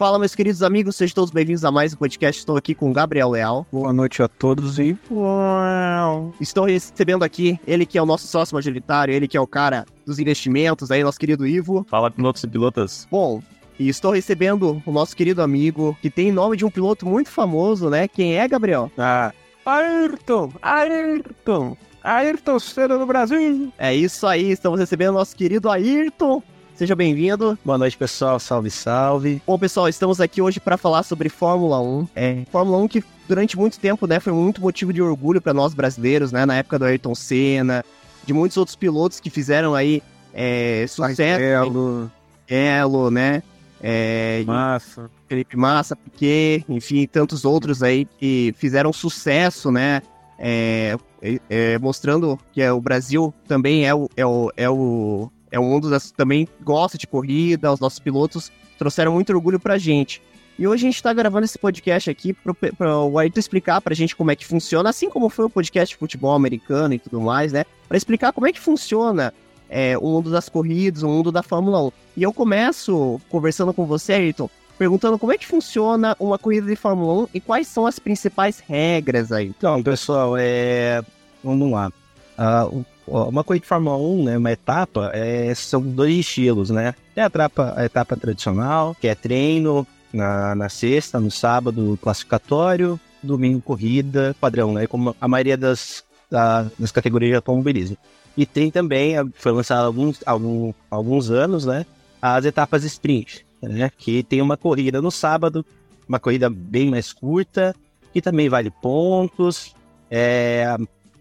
Fala, meus queridos amigos, sejam todos bem-vindos a mais um podcast. Estou aqui com o Gabriel Leal. Boa noite a todos e. Uau. Estou recebendo aqui ele que é o nosso sócio majoritário, ele que é o cara dos investimentos, aí, nosso querido Ivo. Fala, pilotos e pilotas. Bom, e estou recebendo o nosso querido amigo, que tem nome de um piloto muito famoso, né? Quem é, Gabriel? Ah, Ayrton! Ayrton! Ayrton Senna do Brasil! É isso aí, estamos recebendo o nosso querido Ayrton. Seja bem-vindo. Boa noite, pessoal. Salve, salve. Bom, pessoal, estamos aqui hoje para falar sobre Fórmula 1. É, Fórmula 1 que durante muito tempo, né, foi muito motivo de orgulho para nós brasileiros, né, na época do Ayrton Senna, de muitos outros pilotos que fizeram aí é, sucesso. Elo. Elo, né? É, Massa. Felipe Massa, Piquet, enfim, tantos outros aí que fizeram sucesso, né? É, é, mostrando que é, o Brasil também é o, é o, é o é um mundo das, também gosta de corrida, os nossos pilotos trouxeram muito orgulho pra gente. E hoje a gente tá gravando esse podcast aqui para o Ayrton explicar pra gente como é que funciona, assim como foi o podcast de futebol americano e tudo mais, né? Para explicar como é que funciona é, o mundo das corridas, o mundo da Fórmula 1. E eu começo conversando com você, Ayrton, perguntando como é que funciona uma corrida de Fórmula 1 e quais são as principais regras aí. Então, pessoal, é... vamos lá. Uh, uma corrida de Fórmula 1, né, uma etapa, é, são dois estilos, né? Tem a etapa, a etapa tradicional, que é treino na, na sexta, no sábado, classificatório, domingo corrida, padrão, né? Como a maioria das, das categorias de automobilismo. E tem também, foi lançado há alguns, algum, alguns anos, né? As etapas sprint, né? Que tem uma corrida no sábado, uma corrida bem mais curta, que também vale pontos. É,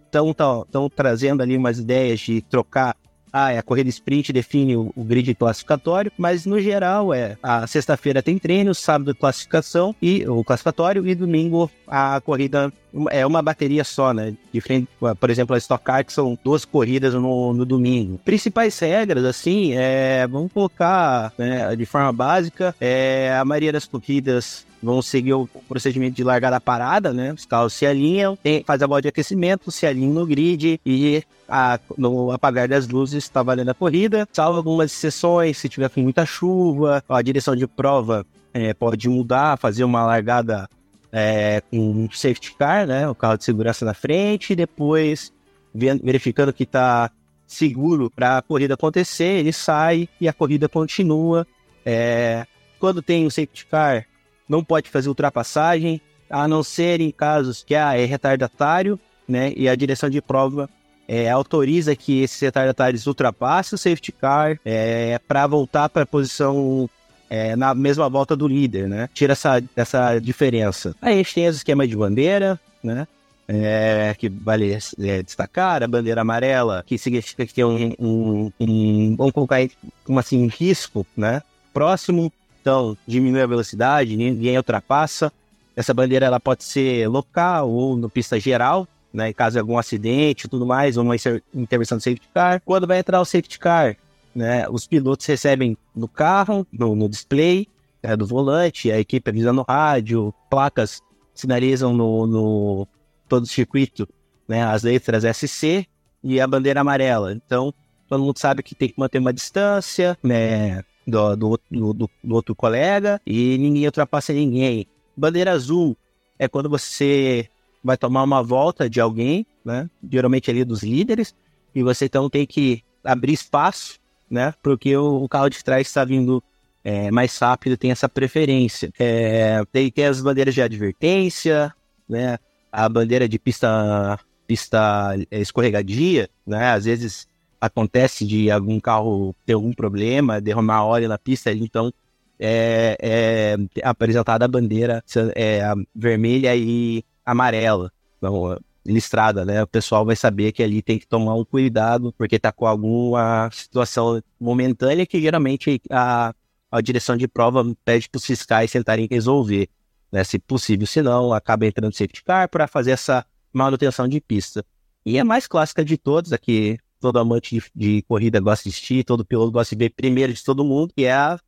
estão trazendo ali umas ideias de trocar ah, é a corrida sprint define o, o, grid classificatório, mas no geral é a sexta-feira tem treino, sábado classificação e o classificatório e domingo a corrida é uma bateria só, né? Diferente, por exemplo, a Stock Car que são duas corridas no, no domingo. Principais regras, assim, é, vamos colocar né, de forma básica, é, a maioria das corridas vão seguir o procedimento de largada parada, né? Os carros se alinham, tem, faz a volta de aquecimento, se alinham no grid e a, no apagar das luzes está valendo a corrida, salvo algumas exceções, se tiver com muita chuva, a direção de prova é, pode mudar, fazer uma largada é, com um safety car, né? O carro de segurança na frente, e depois verificando que está seguro para a corrida acontecer, ele sai e a corrida continua. É, quando tem o safety car, não pode fazer ultrapassagem, a não ser em casos que ah, é retardatário, né? E a direção de prova é, autoriza que esses retardatários ultrapassem o safety car é, para voltar para a posição é, na mesma volta do líder, né? Tira essa, essa diferença. Aí a gente tem os esquemas de bandeira, né? É, que vale é, destacar, a bandeira amarela, que significa que tem um, um, um vamos colocar aí, assim, um risco, né? Próximo então diminui a velocidade, ninguém ultrapassa. Essa bandeira ela pode ser local ou no pista geral, né, caso de algum acidente e tudo mais, ou uma intervenção do safety car. Quando vai entrar o safety car, né, os pilotos recebem no carro, no, no display né, do volante, a equipe avisa no rádio, placas sinalizam no, no todo o circuito né, as letras SC e a bandeira amarela. Então, todo mundo sabe que tem que manter uma distância, né, do, do, do, do outro colega e ninguém ultrapassa ninguém. Bandeira azul é quando você vai tomar uma volta de alguém, né? Geralmente ali dos líderes, e você então tem que abrir espaço, né? Porque o, o carro de trás está vindo é, mais rápido, tem essa preferência. É, tem, tem as bandeiras de advertência, né? A bandeira de pista, pista é, escorregadia, né? Às vezes acontece de algum carro ter algum problema, derramar óleo na pista, então é, é apresentada a bandeira é, vermelha e amarela, então, listrada, né? O pessoal vai saber que ali tem que tomar um cuidado, porque tá com alguma situação momentânea que geralmente a, a direção de prova pede para os fiscais tentarem resolver, né? Se possível, senão acaba entrando safety car para fazer essa manutenção de pista. E a mais clássica de todas, aqui todo amante de, de, corrida gosta de assistir, todo piloto gosta de ver primeiro de todo mundo, que é a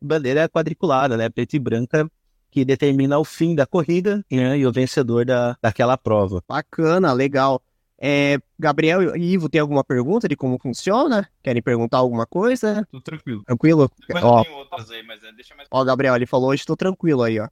bandeira quadriculada, né, preta e branca, que determina o fim da corrida né, e o vencedor da, daquela prova. Bacana, legal. É, Gabriel e Ivo, tem alguma pergunta de como funciona? Querem perguntar alguma coisa? Tô tranquilo. Tranquilo? Depois Ó, tenho outras aí, mas é, deixa mais. ó, Gabriel, ele falou hoje, tô tranquilo aí, ó.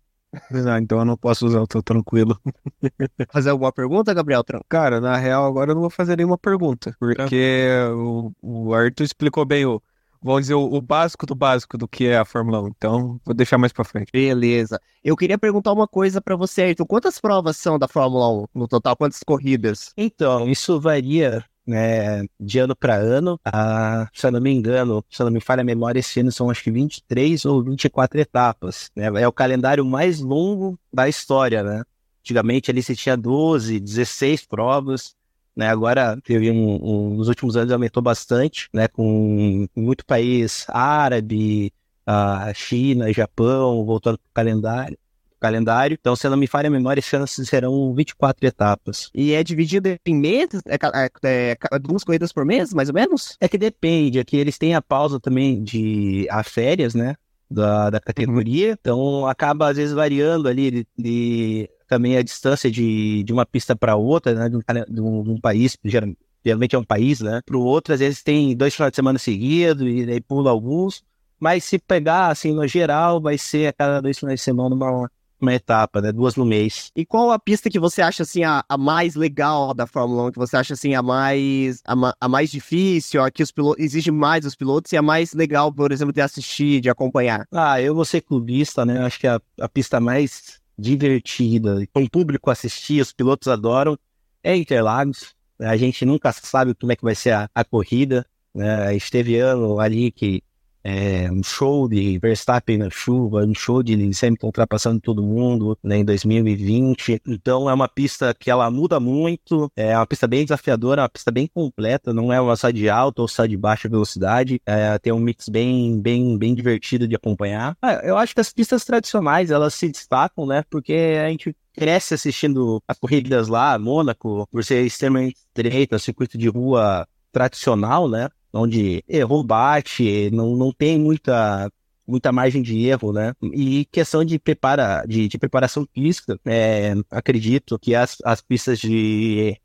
Ah, então eu não posso usar o tô tranquilo. Fazer alguma pergunta, Gabriel? Tran- Cara, na real, agora eu não vou fazer nenhuma pergunta, porque o, o Arthur explicou bem o, vamos dizer, o, o básico do básico do que é a Fórmula 1. Então, vou deixar mais pra frente. Beleza. Eu queria perguntar uma coisa pra você, Ayrton. Quantas provas são da Fórmula 1 no total? Quantas corridas? Então, isso varia né, de ano para ano. Ah, se eu não me engano, se eu não me falha a memória, esse ano são acho que 23 ou 24 etapas. Né? É o calendário mais longo da história, né? Antigamente ali se tinha 12, 16 provas. Né, agora teve um, um- nos últimos anos aumentou bastante, né, com muito país árabe, ah, China, Japão, voltando para o calendário calendário. Então, se não me falha a memória, esse ano serão 24 etapas. E é dividido em meses? É, é, é ca- duas corridas por mês, mais ou menos? É que depende, aqui eles têm a pausa também de a férias, né? Da, da categoria, então acaba às vezes variando ali de, de- também a distância de, de uma pista para outra, né? De um, de um- de um país, geral- geralmente é um país, né? Para o outro, às vezes tem dois finais de semana seguidos e daí pula alguns, mas se pegar assim no geral, vai ser a cada dois finais de semana uma, uma etapa, né? Duas no mês. E qual a pista que você acha assim a, a mais legal da Fórmula 1? Que você acha assim a mais a, a mais difícil, a que os pilotos exige mais dos pilotos e a mais legal, por exemplo, de assistir, de acompanhar? Ah, eu vou ser clubista, né? Acho que a, a pista mais divertida, com o público assistir, os pilotos adoram, é Interlagos. A gente nunca sabe como é que vai ser a, a corrida. Né? A gente teve ano ali que é um show de Verstappen na chuva, um show de Hamilton ultrapassando todo mundo né, em 2020. Então é uma pista que ela muda muito, é uma pista bem desafiadora, uma pista bem completa, não é uma só de alta ou só de baixa velocidade. É, tem um mix bem, bem, bem divertido de acompanhar. Ah, eu acho que as pistas tradicionais elas se destacam, né? Porque a gente cresce assistindo as corridas lá, Mônaco, por ser extremamente estreita, circuito de rua tradicional, né? Onde errou, bate, não, não tem muita muita margem de erro, né? E questão de, prepara, de, de preparação física, é, acredito que as, as pistas de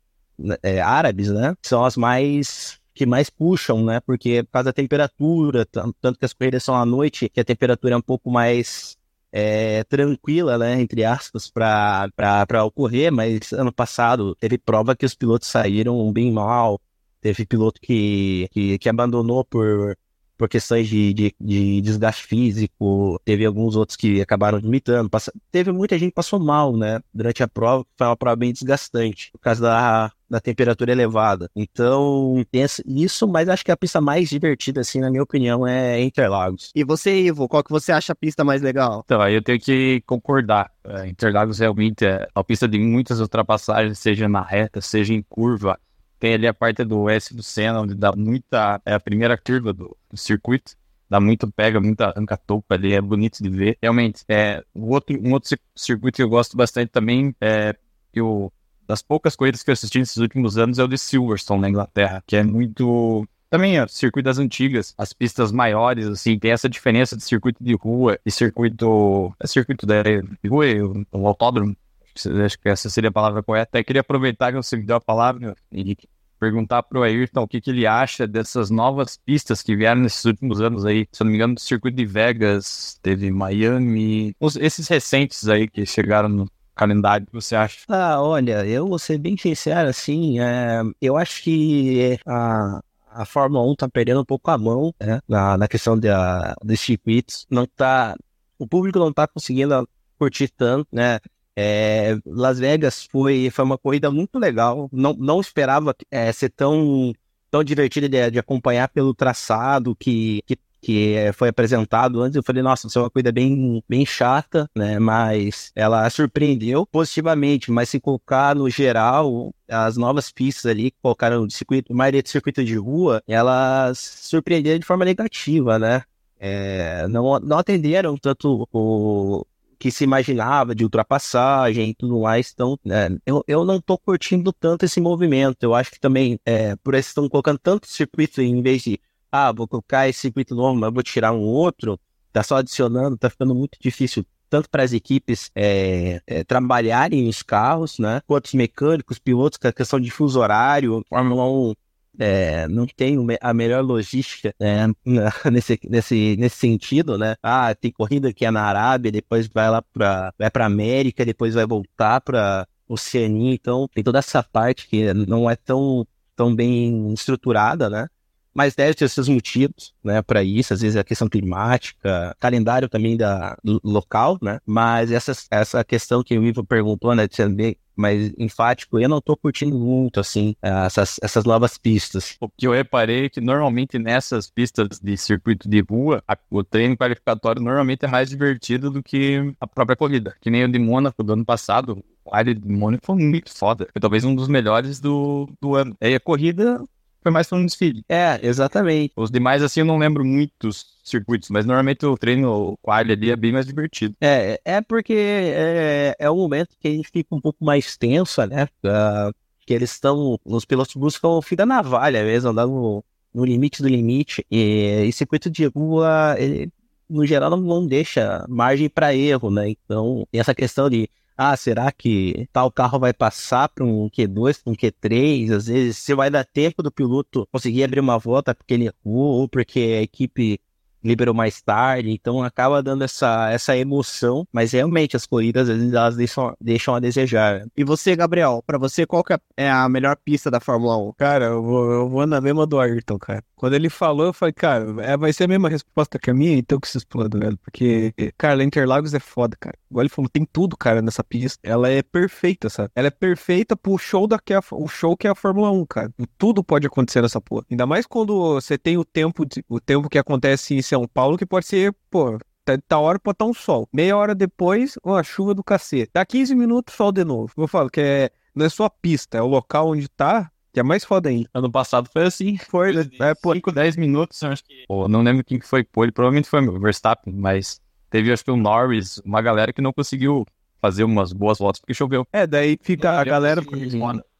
é, árabes, né? São as mais que mais puxam, né? Porque por causa da temperatura, tan- tanto que as corridas são à noite, que a temperatura é um pouco mais é, tranquila, né, entre aspas, para ocorrer, mas ano passado teve prova que os pilotos saíram bem mal, teve piloto que, que, que abandonou por, por questões de, de, de desgaste físico, teve alguns outros que acabaram limitando, passa- teve muita gente que passou mal, né, durante a prova, foi uma prova bem desgastante, por causa da, da temperatura elevada. Então, tem isso, mas acho que a pista mais divertida, assim, na minha opinião, é Interlagos. E você, Ivo, qual que você acha a pista mais legal? Então, aí eu tenho que concordar. É, Interlagos realmente é uma pista de muitas ultrapassagens, seja na reta, seja em curva. Tem ali a parte do S do Senna, onde dá muita. É a primeira curva do, do circuito. Dá muito pega, muita arranca topa ali, é bonito de ver. Realmente, é, um, outro, um outro cir- circuito que eu gosto bastante também é o, das poucas corridas que eu assisti nesses últimos anos é o de Silverstone, na Inglaterra, que é muito. Também é circuito das antigas, as pistas maiores, assim, tem essa diferença de circuito de rua e circuito. É circuito da rua o, o autódromo. Acho que essa seria a palavra correta. Até queria aproveitar que você me deu a palavra, Henrique, perguntar pro Ayrton o que, que ele acha dessas novas pistas que vieram nesses últimos anos aí. Se eu não me engano, do circuito de Vegas, teve Miami. Esses recentes aí que chegaram no calendário, o que você acha? Ah, olha, eu vou ser bem sincero, assim, é, eu acho que a, a Fórmula 1 tá perdendo um pouco a mão, né, na, na questão da, dos circuitos, não tá, o público não tá conseguindo curtir tanto, né, é, Las Vegas foi, foi uma corrida muito legal, não, não esperava é, ser tão, tão divertida de, de acompanhar pelo traçado que, que que eh, foi apresentado antes, eu falei, nossa, isso é uma corrida bem, bem chata, né? Mas ela surpreendeu positivamente, mas se colocar no geral, as novas pistas ali que colocaram de circuito, maioria de circuito de rua, elas surpreenderam de forma negativa, né? É, não, não atenderam tanto o que se imaginava de ultrapassagem e tudo mais, então né, eu, eu não tô curtindo tanto esse movimento, eu acho que também, é, por isso estão colocando tanto circuito em vez de ah, vou colocar esse circuito novo, mas vou tirar um outro, tá só adicionando, tá ficando muito difícil tanto para as equipes é, é, trabalharem nos carros, né? Quanto os mecânicos, pilotos, com a questão de fuso horário, Fórmula 1 é, não tem a melhor logística né, nesse, nesse, nesse sentido, né? Ah, tem corrida que é na Arábia, depois vai lá para vai para América, depois vai voltar para Oceania, então tem toda essa parte que não é tão, tão bem estruturada, né? Mas deve ter seus motivos, né, para isso. Às vezes é a questão climática, calendário também da, do local, né? Mas essa, essa questão que o Ivo perguntou, né, de ser bem mais enfático, eu não tô curtindo muito, assim, essas, essas novas pistas. O que eu reparei é que normalmente nessas pistas de circuito de rua, a, o treino qualificatório normalmente é mais divertido do que a própria corrida. Que nem o de Mônaco do ano passado, o de Mônaco foi muito foda. Foi talvez um dos melhores do, do ano. Aí a corrida foi mais pra um desfile. É, exatamente. Os demais, assim, eu não lembro muitos circuitos, mas normalmente o treino quali ali é bem mais divertido. É, é porque é, é um momento que a gente fica um pouco mais tenso, né? Uh, que eles estão, os pilotos buscam o fim da navalha mesmo, andando no, no limite do limite. E, e circuito de rua, ele, no geral, não, não deixa margem para erro, né? Então, tem essa questão de ah, será que tal carro vai passar para um Q2, para um Q3? Às vezes, se vai dar tempo do piloto conseguir abrir uma volta porque ele errou ou porque a equipe liberou mais tarde, então acaba dando essa, essa emoção, mas realmente as corridas às vezes elas deixam, deixam a desejar. E você, Gabriel, para você qual é a melhor pista da Fórmula 1? Cara, eu vou, eu vou na mesma do Ayrton, cara. Quando ele falou, eu falei, cara, é, vai ser a mesma resposta que a minha, então que se exploda, velho. Porque, cara, Interlagos é foda, cara. Igual ele falou, tem tudo, cara, nessa pista. Ela é perfeita, sabe? Ela é perfeita pro show da que é a, o show que é a Fórmula 1, cara. Tudo pode acontecer nessa porra. Ainda mais quando você tem o tempo, de, o tempo que acontece em São Paulo, que pode ser, pô, Tá, tá hora pode estar um sol. Meia hora depois, uma chuva do cacete. Dá 15 minutos, sol de novo. Eu falo que é, não é só a pista, é o local onde tá, que é mais foda ainda. Ano passado foi assim. Foi, né? Pô, 5, 10 minutos, eu acho que. Pô, não lembro quem que foi pô, ele provavelmente foi o Verstappen, mas teve, acho que o Norris, uma galera que não conseguiu fazer umas boas voltas porque choveu. É, daí fica a galera.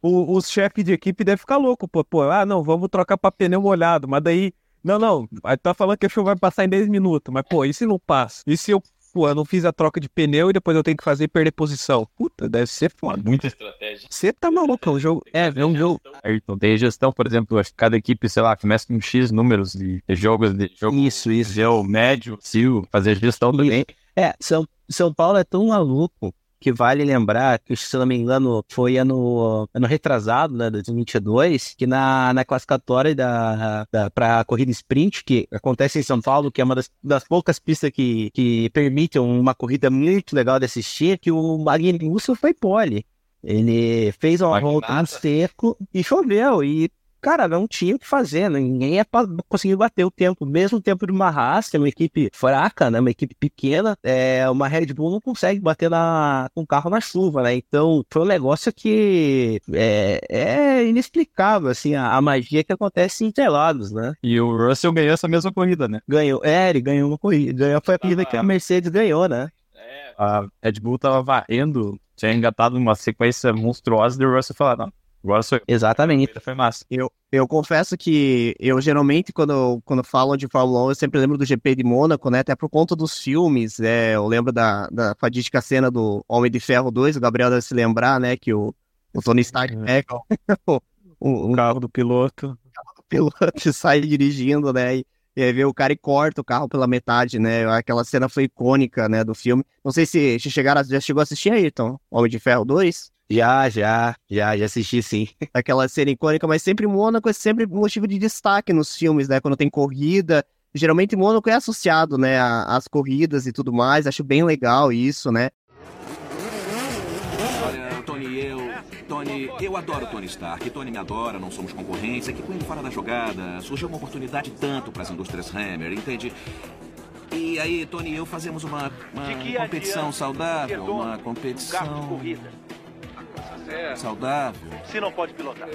O, os chefes de equipe devem ficar louco, pô, pô, ah, não, vamos trocar pra pneu molhado, mas daí. Não, não, aí tá falando que a chuva vai passar em 10 minutos, mas pô, e se não passa? E se eu pô, eu não fiz a troca de pneu e depois eu tenho que fazer perder posição. Puta, deve ser foda. Muita estratégia. Você tá maluco, é um jogo. É, é um jogo. Ayrton, tem gestão, por exemplo, acho que cada equipe, sei lá, começa com X números de jogos de jogo. Isso, isso. Gel, médio, sil, fazer gestão também. É, São, São Paulo é tão maluco que vale lembrar que, se não me engano, foi ano, ano retrasado, né, 2022, que na, na classificatória da, da, para a corrida sprint, que acontece em São Paulo, que é uma das, das poucas pistas que, que permitem uma corrida muito legal de assistir, que o Magnussen foi pole. Ele fez uma volta no seco e choveu. E cara, não tinha o que fazer, né? ninguém ia conseguir bater o tempo, mesmo o tempo de uma Haas, que é uma equipe fraca, né? Uma equipe pequena, é, uma Red Bull não consegue bater na, com o carro na chuva, né? Então, foi um negócio que é, é inexplicável, assim, a, a, magia que acontece em Interlagos, né? E o Russell ganhou essa mesma corrida, né? Ganhou, é, ele ganhou uma corrida, ganhou, foi a corrida ah, que a Mercedes ganhou, né? É, a Red Bull tava varrendo, tinha engatado uma sequência monstruosa e o Russell falou, não, Agora sou eu. Exatamente. Foi massa. Eu, eu confesso que eu geralmente, quando, quando falo de Fórmula 1, eu sempre lembro do GP de Mônaco, né? Até por conta dos filmes. É, eu lembro da, da fadística cena do Homem de Ferro 2, o Gabriel deve se lembrar, né? Que o, o Tony Stark é. pega o, o, carro do piloto. O carro do piloto sai dirigindo, né? E, e aí vê o cara e corta o carro pela metade, né? Aquela cena foi icônica, né, do filme. Não sei se, se chegaram, já chegou a assistir aí, então, Homem de Ferro 2? Já, já, já, já assisti sim. Aquela cena icônica, mas sempre Mônaco é sempre motivo de destaque nos filmes, né? Quando tem corrida. Geralmente Mônaco é associado, né, às corridas e tudo mais. Acho bem legal isso, né? Olha, Tony, eu. Tony, eu adoro Tony Stark. Tony me adora, não somos concorrência. Que com ele fora da jogada, surgiu uma oportunidade tanto para as indústrias Hammer, entende? E aí, Tony e eu fazemos uma, uma competição saudável, uma competição. É. Saudável. Se não pode pilotar.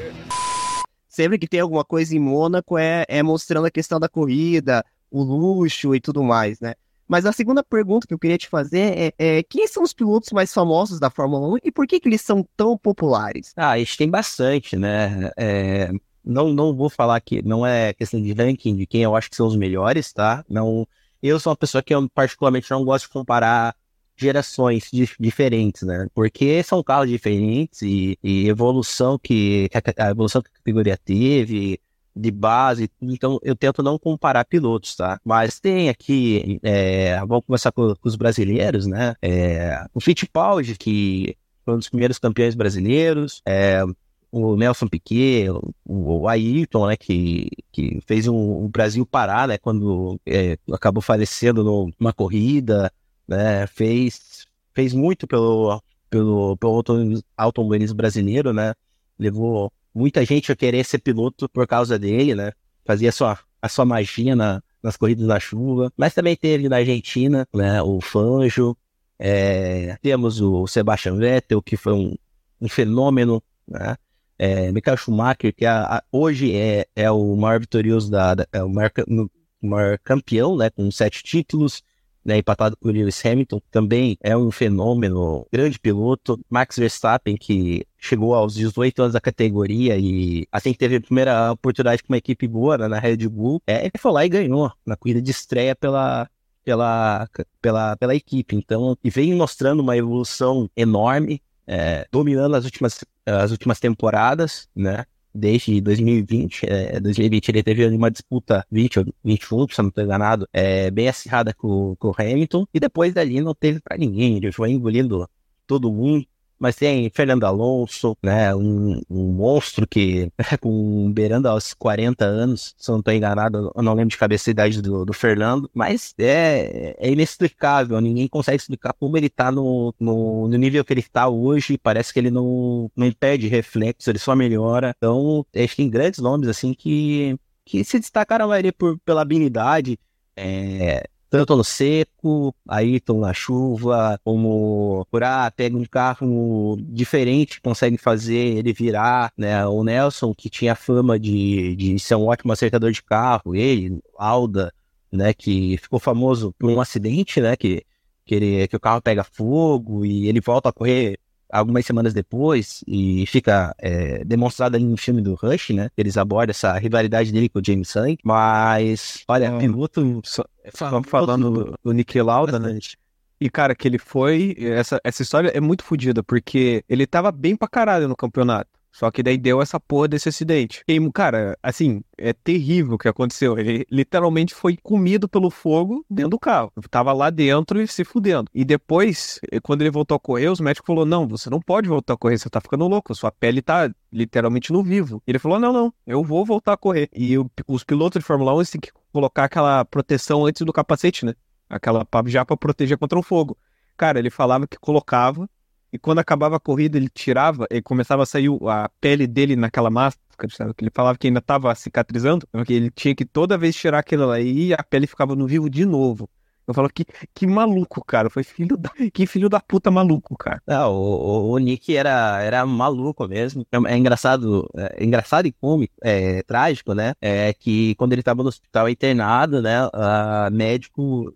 Sempre que tem alguma coisa em Mônaco é, é mostrando a questão da corrida, o luxo e tudo mais, né? Mas a segunda pergunta que eu queria te fazer é, é, quem são os pilotos mais famosos da Fórmula 1 e por que, que eles são tão populares? Ah, a gente tem bastante, né? É, não, não vou falar que não é questão de ranking de quem eu acho que são os melhores, tá? Não, eu sou uma pessoa que eu particularmente não gosto de comparar gerações di diferentes, né? Porque são carros diferentes e, e evolução que a evolução que a categoria teve, de base, então eu tento não comparar pilotos, tá? Mas tem aqui, é, vamos começar com, com, os brasileiros, né? É, o Fittipaldi, que foi um dos primeiros campeões brasileiros, é, o Nelson Piquet, o, o Ayrton, né, que, que fez o um, um Brasil parar, né, quando é, acabou falecendo numa corrida, né, fez, fez muito pelo, pelo, pelo automobilismo brasileiro, né, levou muita gente a querer ser piloto por causa dele, né? Fazia a sua, a sua magia na, nas corridas na chuva. Mas também teve na Argentina, né? O Fanjo. É, temos o Sebastian Vettel, que foi um, um fenômeno, né? É, Michael Schumacher, que a, a, hoje é, é o maior vitorioso da, da é o maior, maior campeão, né? Com sete títulos né, empatado com o Lewis Hamilton, também é um fenômeno, grande piloto. Max Verstappen, que chegou aos 18 anos da categoria e assim que teve a primeira oportunidade com uma equipe boa né, na Red Bull, é, ele foi lá e ganhou na corrida de estreia pela, pela, pela, pela equipe. Então, e vem mostrando uma evolução enorme, é, dominando as últimas, as últimas temporadas, né? Desde 2020. É, 2020 ele teve uma disputa 20 ou 21, se não estou enganado, é, bem acirrada com, com o Hamilton. E depois dali não teve para ninguém. Ele foi engolindo todo mundo mas tem Fernando Alonso, né, um, um monstro que, com beirando aos 40 anos, se eu não estou enganado, eu não lembro de cabeça a idade do, do Fernando, mas é, é inexplicável, ninguém consegue explicar como ele está no, no, no, nível que ele está hoje, parece que ele não, não impede reflexo, ele só melhora, então, acho que tem grandes nomes, assim, que, que se destacaram ali por, pela habilidade, é, tanto no seco, Ayrton na chuva, como ah, pega um carro diferente, consegue fazer ele virar, né? O Nelson, que tinha fama de, de ser um ótimo acertador de carro, ele, Alda, né? Que ficou famoso por um acidente, né? Que, que, ele, que o carro pega fogo e ele volta a correr algumas semanas depois, e fica é, demonstrado ali no filme do Rush, né? Eles abordam essa rivalidade dele com o James Hunt, mas, olha, ah, piloto... Só, falando do, do Nick Lauda, né? E, cara, que ele foi. Essa, essa história é muito fodida, porque ele tava bem pra caralho no campeonato. Só que daí deu essa porra desse acidente. E, cara, assim, é terrível o que aconteceu. Ele literalmente foi comido pelo fogo dentro do carro. Tava lá dentro e se fudendo. E depois, eh, quando ele voltou a correr, os médicos falaram: Não, você não pode voltar a correr, você tá ficando louco, sua pele tá literalmente no vivo. Ele falou: Não, não, eu vou voltar a correr. E o, os pilotos de Fórmula 1 têm que colocar aquela proteção antes do capacete, né? Aquela já pra proteger contra o fogo. Cara, ele falava que colocava e quando acabava a corrida, ele tirava e começava a sair a pele dele naquela máscara, sabe? Que ele falava que ainda estava cicatrizando, porque ele tinha que toda vez tirar aquilo lá e a pele ficava no vivo de novo. Eu falo que, que maluco, cara. Foi filho da. Que filho da puta maluco, cara. Ah, o, o, o Nick era, era maluco mesmo. É, é engraçado, é, é engraçado e cômico, é, trágico, né? É que quando ele tava no hospital internado, né? A médico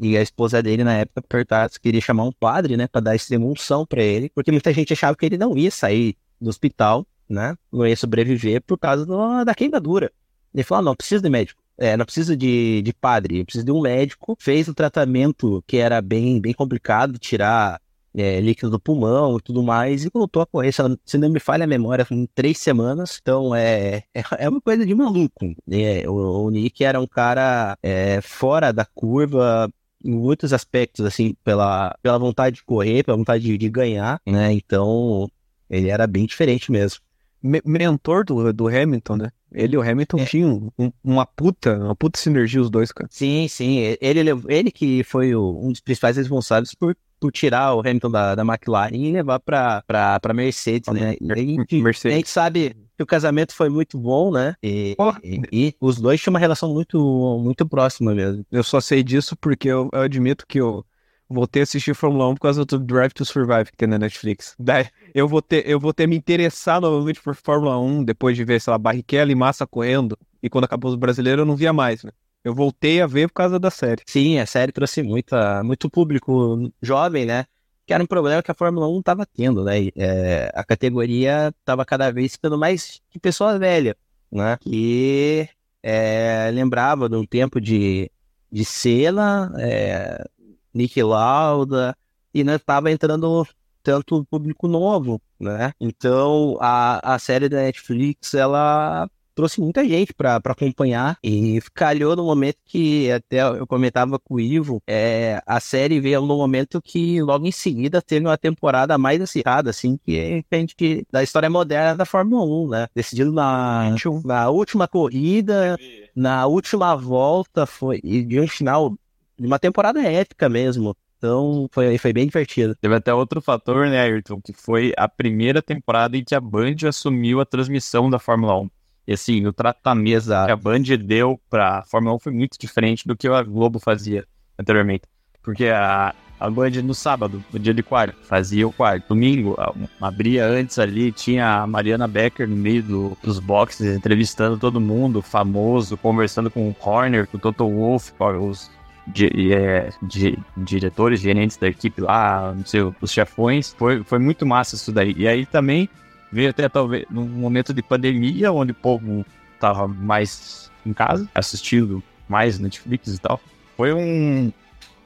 e a esposa dele, na época, perguntaram se queria chamar um padre, né, para dar essa emulsão para ele, porque muita gente achava que ele não ia sair do hospital, né, não ia sobreviver por causa do, da queimadura. Ele falou: ah, não, precisa de médico. É, não precisa de, de padre, precisa de um médico. Fez um tratamento que era bem, bem complicado, tirar é, líquido do pulmão e tudo mais, e voltou a correr, se, se não me falha a memória, em três semanas. Então é, é, é uma coisa de maluco. É, o, o, Nick era um cara é, fora da curva, em muitos aspectos, assim, pela, pela vontade de correr, pela vontade de, de ganhar, né? Então, ele era bem diferente mesmo. Me mentor do, do Hamilton, né? Ele e o Hamilton é. tinham um, uma puta, uma puta sinergia os dois, cara. Sim, sim. Ele, ele que foi o, um dos principais responsáveis por, por tirar o Hamilton da, da McLaren e levar pra, pra, pra Mercedes, né? E, Mercedes. a gente sabe que o casamento foi muito bom, né? E, e, e, os dois tinham uma relação muito, muito próxima mesmo. Eu só sei disso porque eu, eu admito que eu voltei a assistir Fórmula 1 por causa do Drive to Survive que tem na Netflix. Daí eu vou ter, eu vou ter me interessar novamente por Fórmula 1 depois de ver, sei lá, Barrichello e Massa correndo. E quando acabou os brasileiros eu não via mais, né? Eu voltei a ver por causa da série. Sim, a série trouxe muita, muito público jovem, né? que era um problema que a Fórmula 1 estava tendo, né? É, a categoria estava cada vez ficando mais de pessoa velha, né? Que é, lembrava de um tempo de, de Senna, é, Nick Lauda, e não estava entrando tanto público novo, né? Então a, a série da Netflix ela trouxe muita gente para acompanhar e calhou no momento que até eu comentava com o Ivo, é, a série veio no momento que logo em seguida teve uma temporada mais acirrada, assim, que é a gente, da história moderna da Fórmula 1, né? Decidido na, na última corrida, na última volta, foi e de um final de uma temporada épica mesmo. Então foi, foi bem divertido. Teve até outro fator, né, Ayrton, que foi a primeira temporada em que a Band assumiu a transmissão da Fórmula 1. Assim, o tratamento que a Band deu pra Fórmula 1 foi muito diferente do que a Globo fazia anteriormente. Porque a, a Band no sábado, no dia de quarto, fazia o quarto. Domingo, abria antes ali, tinha a Mariana Becker no meio do, dos boxes, entrevistando todo mundo, famoso, conversando com o Horner, com o Toto Wolff, os de, é, diretores, gerentes da equipe lá, não sei, os chefões. Foi, foi muito massa isso daí. E aí também veio até talvez num momento de pandemia, onde o povo tava mais em casa, assistindo mais Netflix e tal. Foi um,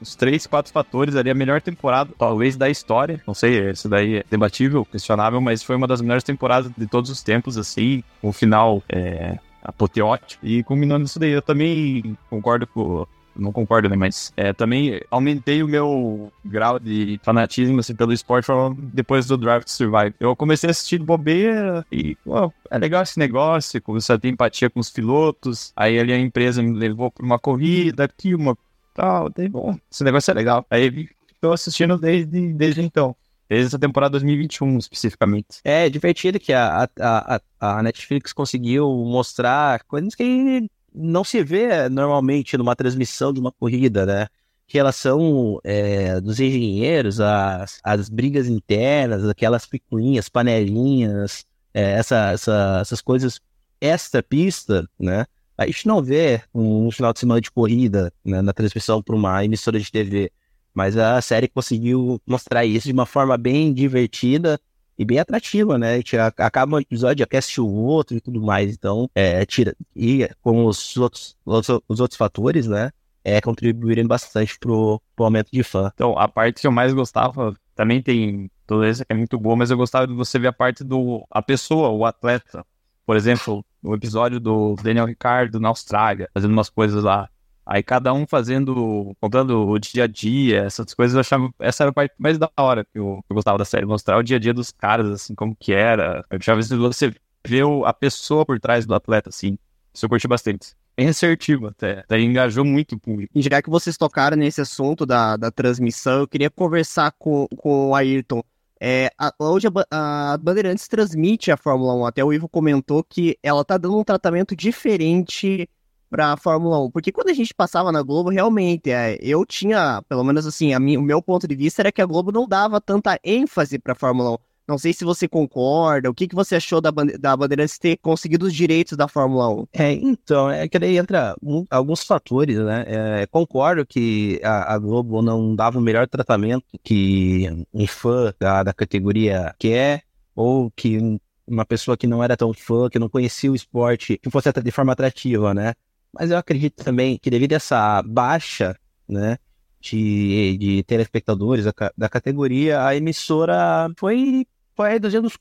uns três, quatro fatores ali, a melhor temporada, talvez, da história. Não sei, isso daí é debatível, questionável, mas foi uma das melhores temporadas de todos os tempos, assim, com um final é, apoteótico. E combinando isso daí, eu também concordo com não concordo, né? Mas é, também aumentei o meu grau de fanatismo assim, pelo esporte depois do Drive to Survive. Eu comecei a assistir bobeira e, pô, é legal esse negócio, comecei a ter empatia com os pilotos. Aí ali a empresa me levou para uma corrida, aqui, uma tal. Daí, bom, esse negócio é legal. Aí estou assistindo desde, desde então. Desde essa temporada 2021, especificamente. É divertido que a, a, a, a Netflix conseguiu mostrar coisas que não se vê normalmente numa transmissão de uma corrida, né? Relação é, dos engenheiros, as, as brigas internas, aquelas picuinhas, panelinhas, é, essa, essa, essas coisas extra-pista, né? A gente não vê um, um final de semana de corrida né, na transmissão para uma emissora de TV, mas a série conseguiu mostrar isso de uma forma bem divertida e bem atrativa, né? A gente acaba um episódio, aquece o outro e tudo mais. Então, é, tira. E com os outros, os, os outros fatores, né? É, contribuírem bastante pro, pro aumento de fã. Então, a parte que eu mais gostava também tem toda essa que é muito boa, mas eu gostava de você ver a parte do a pessoa, o atleta. Por exemplo, o episódio do Daniel Ricardo na Austrália, fazendo umas coisas lá Aí cada um fazendo, contando o dia a dia, essas coisas, eu achava, essa era a parte mais da hora que eu, eu gostava da série, mostrar o dia a dia dos caras, assim, como que era. Eu achava isso você ver a pessoa por trás do atleta, assim. Isso eu curti bastante. Bem assertivo até, até engajou muito o público. E já que vocês tocaram nesse assunto da, da transmissão, eu queria conversar com, com o Ayrton. É, a, hoje a, a, Bandeirantes transmite a Fórmula 1, até o Ivo comentou que ela tá dando um tratamento diferente pra Fórmula 1. Porque quando a gente passava na Globo, realmente, é, eu tinha, pelo menos assim, a minha, o meu ponto de vista era que a Globo não dava tanta ênfase pra Fórmula 1. Não sei se você concorda. O que, que você achou da, da Bandeirantes ter conseguido os direitos da Fórmula 1? É, então, é que daí entra um, alguns fatores, né? É, concordo que a, a, Globo não dava o melhor tratamento que um fã da, da categoria quer, ou que uma pessoa que não era tão fã, que não conhecia o esporte, que fosse de forma atrativa, né? Mas eu acredito também que devido a essa baixa, né, de, de telespectadores da, da categoria, a emissora foi foi reduzindo os,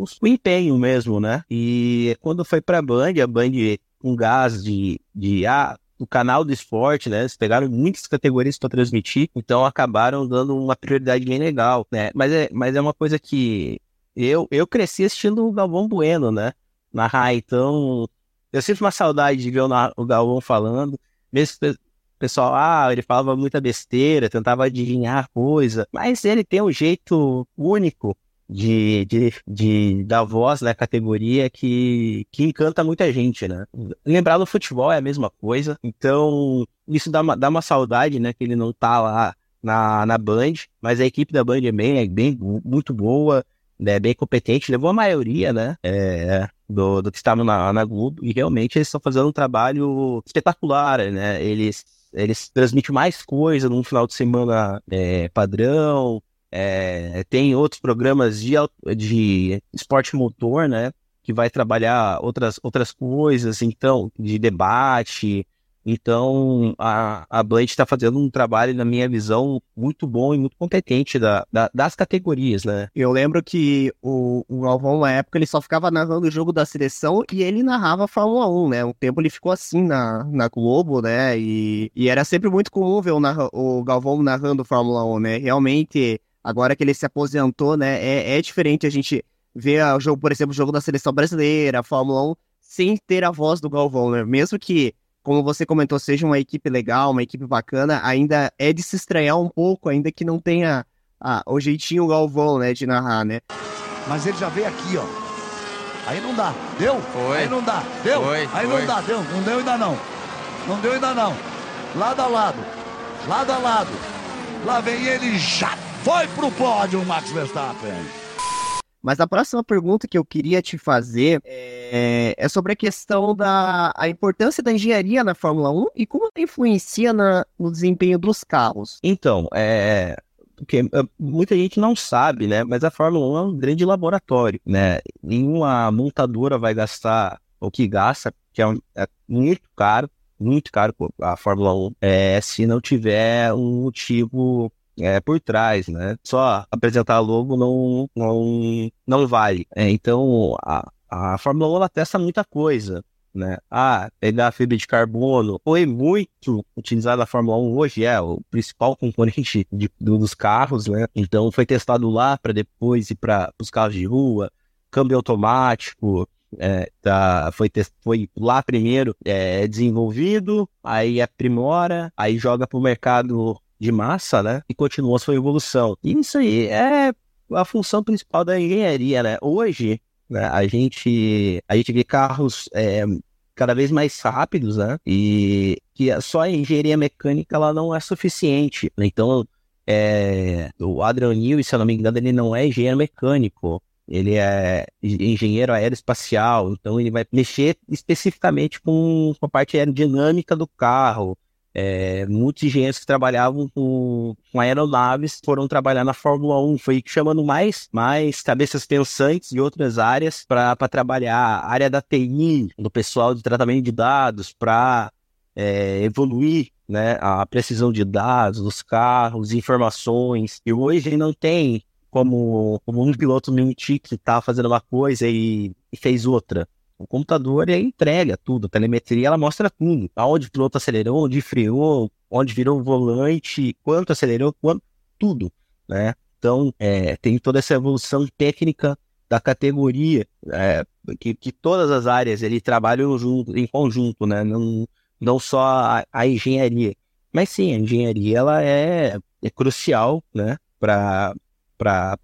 os, o empenho mesmo, né? E quando foi para a Band, a Band com gás de, de ah, o canal do esporte, né? Eles pegaram muitas categorias para transmitir, então acabaram dando uma prioridade bem legal, né? Mas é, mas é uma coisa que eu, eu cresci assistindo o Galvão Bueno, né? Na RAI, então eu sinto uma saudade de ver o, Galvão falando, mesmo o pessoal, ah, ele falava muita besteira, tentava adivinhar coisa, mas ele tem um jeito único de, de, de dar voz na categoria que, que encanta muita gente, né? Lembrar do futebol é a mesma coisa, então isso dá uma, dá uma saudade, né? Que ele não tá lá na, na Band, mas a equipe da Band é bem, é bem muito boa, né, bem competente, levou a maioria, né? É, do, do que estava na, na Globo, e realmente eles estão fazendo um trabalho espetacular, né? Eles, eles transmitem mais coisa num final de semana é, padrão, é, tem outros programas de, de esporte motor, né? Que vai trabalhar outras, outras coisas, então, de debate, Então, a, a Blade está fazendo um trabalho, na minha visão, muito bom e muito competente da, da, das categorias, né? Eu lembro que o, o Galvão, na época, ele só ficava narrando o jogo da seleção e ele narrava a Fórmula 1, né? Um tempo ele ficou assim na, na Globo, né? E, e era sempre muito comum ver o, narra, o Galvão narrando Fórmula 1, né? Realmente, agora que ele se aposentou, né? É, é diferente a gente ver o jogo, por exemplo, o jogo da seleção brasileira, a Fórmula 1, sem ter a voz do Galvão, né? Mesmo que como você comentou, seja uma equipe legal, uma equipe bacana, ainda é de se estranhar um pouco, ainda que não tenha ah, o jeitinho Galvão, né, de narrar, né? Mas ele já veio aqui, ó. Aí não dá. Deu? Foi. Aí não dá. Deu? Foi, Aí foi. não dá. Deu? Não deu ainda não. Não deu ainda não. Lado a lado. Lado a lado. Lá vem ele já foi pro pódio, Max Verstappen. Mas a próxima pergunta que eu queria te fazer é, é sobre a questão da a importância da engenharia na Fórmula 1 e como ela influencia na, no desempenho dos carros. Então, é. Porque é, muita gente não sabe, né? Mas a Fórmula 1 é um grande laboratório, né? Nenhuma montadora vai gastar o que gasta, que é, um- é muito caro, muito caro a Fórmula 1, é, se não tiver um motivo é, por trás, né? Só apresentar logo não, não, não vale. É, então, a, a Fórmula 1 ela testa muita coisa, né? Ah, pegar a fibra de carbono foi muito utilizado na Fórmula 1 hoje, é o principal componente de- do- dos carros, né? Então foi testado lá para depois ir para os carros de rua, câmbio automático, é, tá, foi, foi lá primeiro é, desenvolvido, aí aprimora, aí joga para o mercado de massa, né? E continua a sua evolução. E isso aí é a função principal da engenharia, né? Hoje, né, a gente a gente vê carros é, cada vez mais rápidos, né? E que só a engenharia mecânica ela não é suficiente. Então, é, o Adrian Newey, se eu não me engano, ele não é engenheiro mecânico. Ele é engenheiro aeroespacial, então ele vai mexer especificamente com a parte aerodinâmica do carro. É, muitos engenheiros que trabalhavam com, com aeronaves foram trabalhar na Fórmula 1, foi chamando mais, mais cabeças pensantes de outras áreas para trabalhar a área da TI, do pessoal de tratamento de dados, para evoluir né, a precisão de dados dos carros, informações. E hoje não tem como, como um piloto mentir que está fazendo uma coisa e, e fez outra. O computador ele entrega tudo, a telemetria ela mostra tudo. Aonde o piloto acelerou, onde freou, onde virou o volante, quanto acelerou, quanto, tudo, né? Então, é, tem toda essa evolução técnica da categoria, é, que, que todas as áreas ele trabalham junto, em conjunto, né? Não, não só a, a engenharia. Mas sim, a engenharia ela é, é crucial, né? Para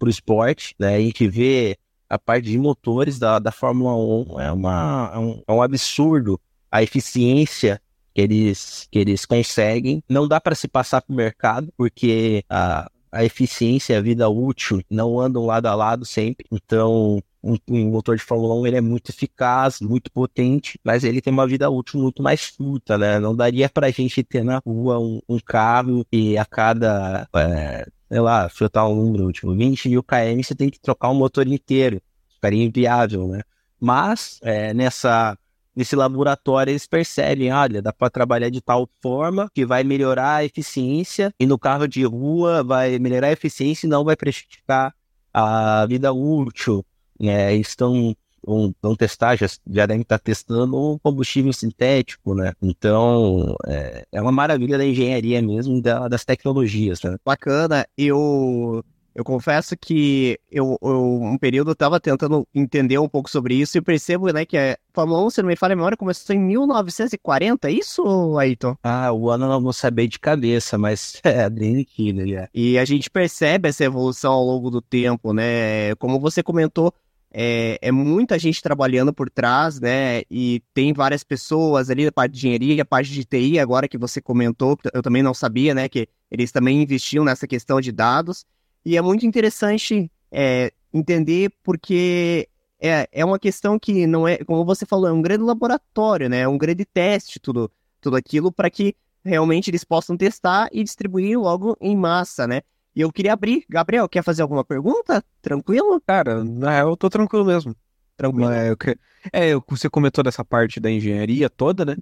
o esporte, né? A gente vê a parte de motores da, da Fórmula 1 é, uma, é, um, é um absurdo a eficiência que eles, que eles conseguem. Não dá para se passar para o mercado, porque a, a eficiência a vida útil não andam lado a lado sempre. Então, um, um motor de Fórmula 1 ele é muito eficaz, muito potente, mas ele tem uma vida útil muito mais curta, né? Não daria para a gente ter na rua um, um carro e a cada é, sei lá, chutar um número último, 20 mil km, você tem que trocar o motor inteiro. Ficaria inviável, né? Mas é, nessa, nesse laboratório eles percebem, olha, dá para trabalhar de tal forma que vai melhorar a eficiência e no carro de rua vai melhorar a eficiência e não vai prejudicar a vida útil. Eles estão vão, vão testar, já, já devem estar testando o combustível sintético, né? Então, é, é uma maravilha da engenharia mesmo, da, das tecnologias, né? Bacana, eu, eu confesso que eu, eu um período eu tava tentando entender um pouco sobre isso e percebo, né, que a Fórmula 1, se não me falha a memória, começou em 1940, é isso, Ayrton? Ah, o ano eu não vou saber de cabeça, mas é bem liquido, é. E a gente percebe essa evolução ao longo do tempo, né? Como você comentou, é, é, muita gente trabalhando por trás, né? E tem várias pessoas ali, a parte de engenharia, a parte de TI, agora que você comentou, eu também não sabia, né? Que eles também investiam nessa questão de dados. E é muito interessante é, entender porque é, é uma questão que não é, como você falou, é um grande laboratório, né? É um grande teste, tudo, tudo aquilo, para que realmente eles possam testar e distribuir logo em massa, né? E eu queria abrir. Gabriel, quer fazer alguma pergunta? Tranquilo? Cara, na real eu tô tranquilo mesmo. Tranquilo. Mas eu É, você comentou dessa parte da engenharia toda, né?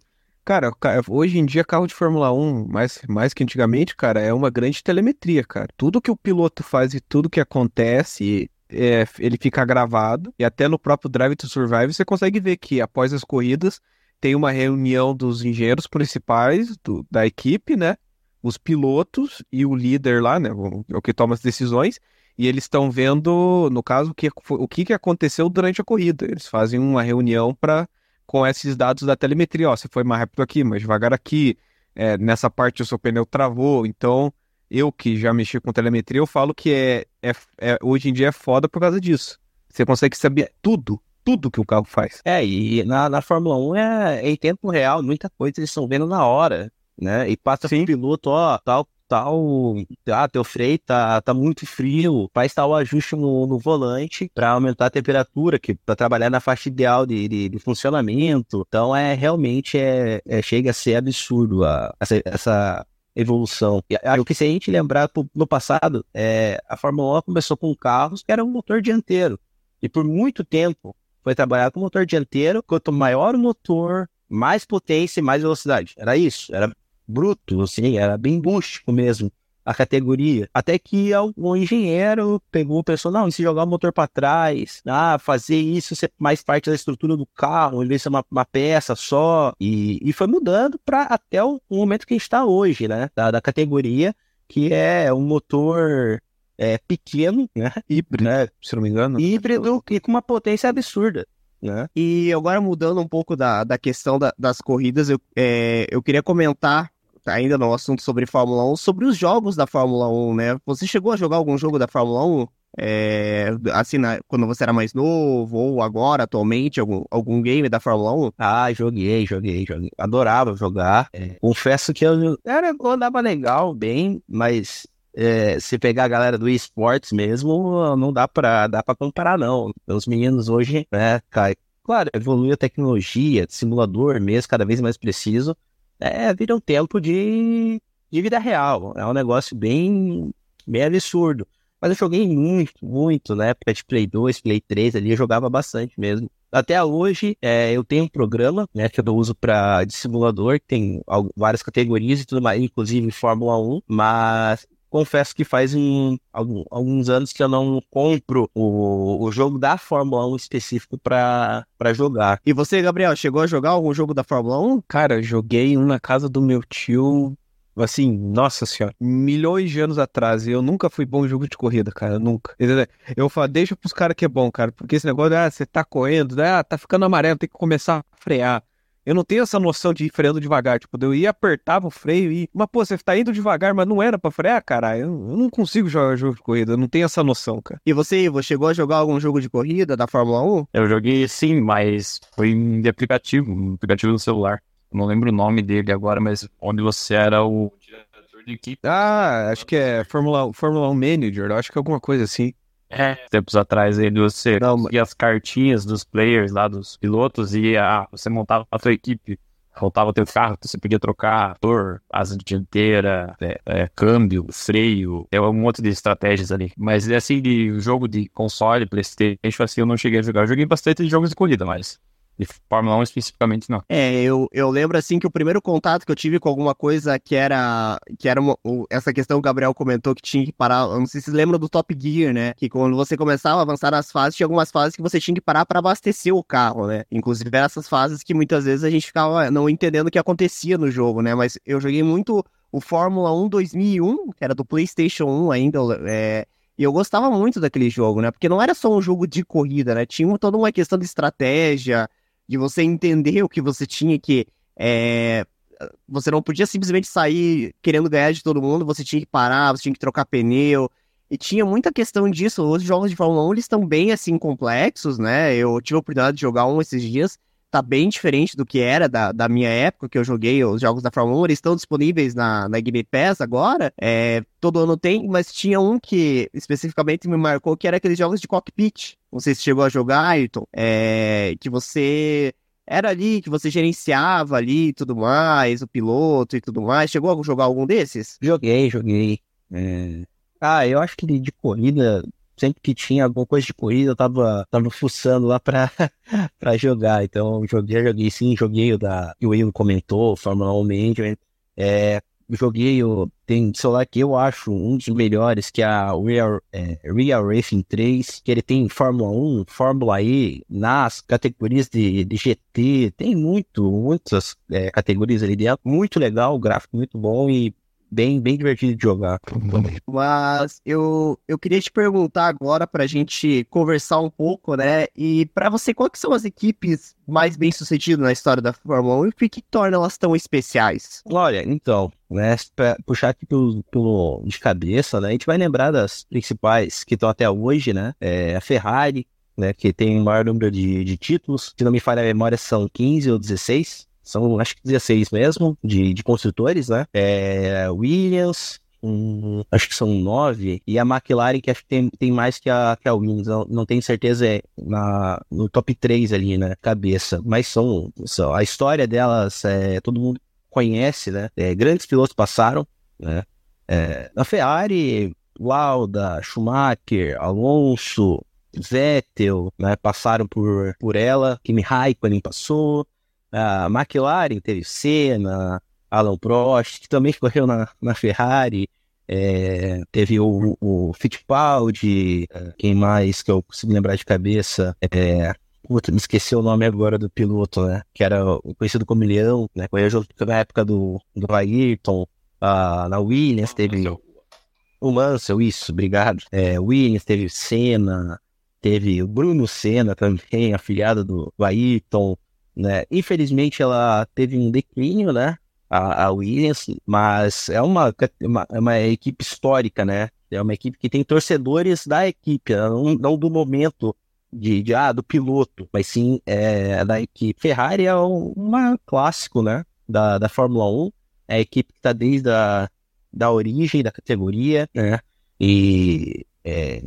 Cara, ca- hoje em dia, carro de Fórmula 1, mais, mais que antigamente, cara, é uma grande telemetria, cara. Tudo que o piloto faz e tudo que acontece, é, ele fica gravado. E até no próprio Drive to Survive você consegue ver que após as corridas tem uma reunião dos engenheiros principais do- da equipe, né? Os pilotos e o líder lá, né? O, o que toma as decisões. E eles estão vendo, no caso, o que, o que que aconteceu durante a corrida. Eles fazem uma reunião para com esses dados da telemetria. Ó, você foi mais rápido aqui, mais devagar aqui. é, nessa parte o seu pneu travou. Então, eu que já mexi com telemetria, eu falo que é, é, é- hoje em dia é foda por causa disso. Você consegue saber tudo, tudo que o carro faz. É, e na, na Fórmula 1 é, é em tempo real, muita coisa eles estão vendo na hora, né? E passa pro piloto, ó, tal, tal, ah, teu freio tá, tá muito frio, faz tal ajuste no, no volante para aumentar a temperatura, que para trabalhar na faixa ideal de, de, de funcionamento. Então é realmente é, é- chega a ser absurdo a, essa, essa evolução. E acho que se a gente lembrar no passado, é, a Fórmula 1 começou com carros que eram um motor dianteiro. E por muito tempo foi trabalhar com motor dianteiro. Quanto maior o motor, mais potência e mais velocidade. Era isso. Era bruto, assim, era bem rústico mesmo a categoria. Até que algum engenheiro pegou, pensou, não, e se jogar o motor para trás, ah, fazer isso ser mais parte da estrutura do carro, em vez de ser uma, uma peça só. E, e foi mudando para até o, o momento que a gente está hoje, né? Da, da categoria, que é um motor é, pequeno, né? Híbrido, né? se não me engano. Híbrido e com uma potência absurda. Né? E agora mudando um pouco da, da questão da- das corridas, eu, é, eu queria comentar, ainda no assunto sobre Fórmula 1, sobre os jogos da Fórmula 1, né? Você chegou a jogar algum jogo da Fórmula 1? É, assim, na- quando você era mais novo, ou agora, atualmente, algum, algum game da Fórmula 1? Ah, joguei, joguei, joguei. Adorava jogar. É, confesso que eu, era, eu andava legal, bem, mas é, se pegar a galera do esportes mesmo, não dá pra, dá pra comparar, não. Os meninos hoje, né, cai. Claro, evolui a tecnologia, simulador mesmo, cada vez mais preciso. É, vira um tempo de, de vida real. É um negócio bem, bem absurdo. Mas eu joguei muito, muito, na época de Play 2, Play 3 ali, eu jogava bastante mesmo. Até hoje, é, eu tenho um programa, né, que eu uso para de simulador, que tem várias categorias e tudo mais, inclusive Fórmula 1, mas confesso que faz um- algum- alguns anos que eu não compro o, o jogo da Fórmula 1 específico para jogar. E você, Gabriel, chegou a jogar algum jogo da Fórmula 1? Cara, eu joguei um na casa do meu tio, assim, nossa senhora, milhões de anos atrás. E eu nunca fui bom em jogo de corrida, cara, nunca. Entendeu? Eu falo, deixa pros caras que é bom, cara, porque esse negócio, ah, você tá correndo, né, ah, tá ficando amarelo, tem que começar a frear. Eu não tenho essa noção de ir freando devagar. Tipo, eu ia, apertava o freio e. Mas, pô, você tá indo devagar, mas não era pra frear, caralho. Eu, eu não consigo jogar jogo de corrida, eu não tenho essa noção, cara. E você, Ivo, chegou a jogar algum jogo de corrida da Fórmula 1? Eu joguei sim, mas foi um de aplicativo, um aplicativo no celular. Eu não lembro o nome dele agora, mas onde você era o diretor de equipe. Ah, acho que é Fórmula, Fórmula 1 Manager, eu acho que é alguma coisa assim. É, tempos atrás aí você Não, conseguia as cartinhas dos players lá, dos pilotos, e ah, você montava a tua equipe. Faltava o teu carro, você podia trocar motor, asa dianteira, é, é, câmbio, freio, é um monte de estratégias ali. Mas assim, de jogo de console, Playstation, assim, eu não cheguei a jogar. Eu joguei bastante jogos de corrida, mas de Fórmula 1 especificamente não. É, eu, eu lembro assim que o primeiro contato que eu tive com alguma coisa que era que era uma- essa questão que o Gabriel comentou que tinha que parar, eu não sei se vocês lembram do Top Gear, né? Que quando você começava a avançar nas fases, tinha algumas fases que você tinha que parar para abastecer o carro, né? Inclusive essas fases que muitas vezes a gente ficava não entendendo o que acontecia no jogo, né? Mas eu joguei muito o Fórmula 1 2001, que era do PlayStation 1 ainda, é, e eu gostava muito daquele jogo, né? Porque não era só um jogo de corrida, né? Tinha toda uma questão de estratégia, de você entender o que você tinha que. é, você não podia simplesmente sair querendo ganhar de todo mundo, você tinha que parar, você tinha que trocar pneu. E tinha muita questão disso. Os jogos de Fórmula 1 eles estão bem assim complexos, né? Eu tive a oportunidade de jogar um esses dias. Tá bem diferente do que era da, da minha época que eu joguei os jogos da Fórmula 1. Eles estão disponíveis na, na Game Pass agora. É, todo ano tem, mas tinha um que especificamente me marcou que era aqueles jogos de cockpit. Não sei se chegou a jogar, Ayrton. É, que você era ali, que você gerenciava ali e tudo mais, o piloto e tudo mais. Chegou a jogar algum desses? Joguei, joguei. É. Ah, eu acho que de, de corrida sempre que tinha alguma coisa de corrida, eu tava, tava fuçando lá pra, pra jogar. Então, joguei, joguei sim, joguei o da. o Will comentou, Fórmula 1 Management. É, joguei o. Tem celular que eu acho um dos melhores, que é a Real, é, Real Racing 3, que ele tem Fórmula 1, Fórmula E, nas categorias de, de GT, tem muito, muitas é, categorias ali dentro. Muito legal, o gráfico muito bom e bem, bem divertido de jogar. Mas eu, eu queria te perguntar agora para a gente conversar um pouco, né? E para você, quais são as equipes mais bem sucedidas na história da Fórmula 1 e o que, torna elas tão especiais? Olha, então, né, puxar aqui pelo, pelo de cabeça, né? A gente vai lembrar das principais que estão até hoje, né? É a Ferrari, né? Que tem o maior número de, de títulos. Se não me falha a memória, são 15 ou 16 são acho que 16 mesmo, de, de construtores, né? É, Williams, um, acho que são nove, e a McLaren, que acho que tem, tem mais que a, que a Williams, não, não tenho certeza é na, no top 3 ali, né? Cabeça, mas são, são a história delas, é, todo mundo conhece, né? É, grandes pilotos passaram, né? É, na Ferrari, Lauda, Schumacher, Alonso, Vettel, né? Passaram por, por ela, Kimi Raikkonen passou, a McLaren teve Senna, Alan Prost, que também correu na, na Ferrari. É, teve o, o Fittipaldi, quem mais que eu consigo lembrar de cabeça? É, puta, me esqueci o nome agora do piloto, né? Que era conhecido como Leão, né? Correu junto na época do, do Ayrton, uh, na Williams teve o Mansell, isso, obrigado. É, Williams teve Senna, teve o Bruno Senna também, afiliado do, do Ayrton né? Infelizmente ela teve um declínio, né? A, a Williams, mas é uma, uma, é uma, equipe histórica, né? É uma equipe que tem torcedores da equipe, não, não do momento de, de, ah, do piloto, mas sim é, da equipe. Ferrari é uma clássico, né? Da, da Fórmula 1, é a equipe que está desde a da origem da categoria, né? E é,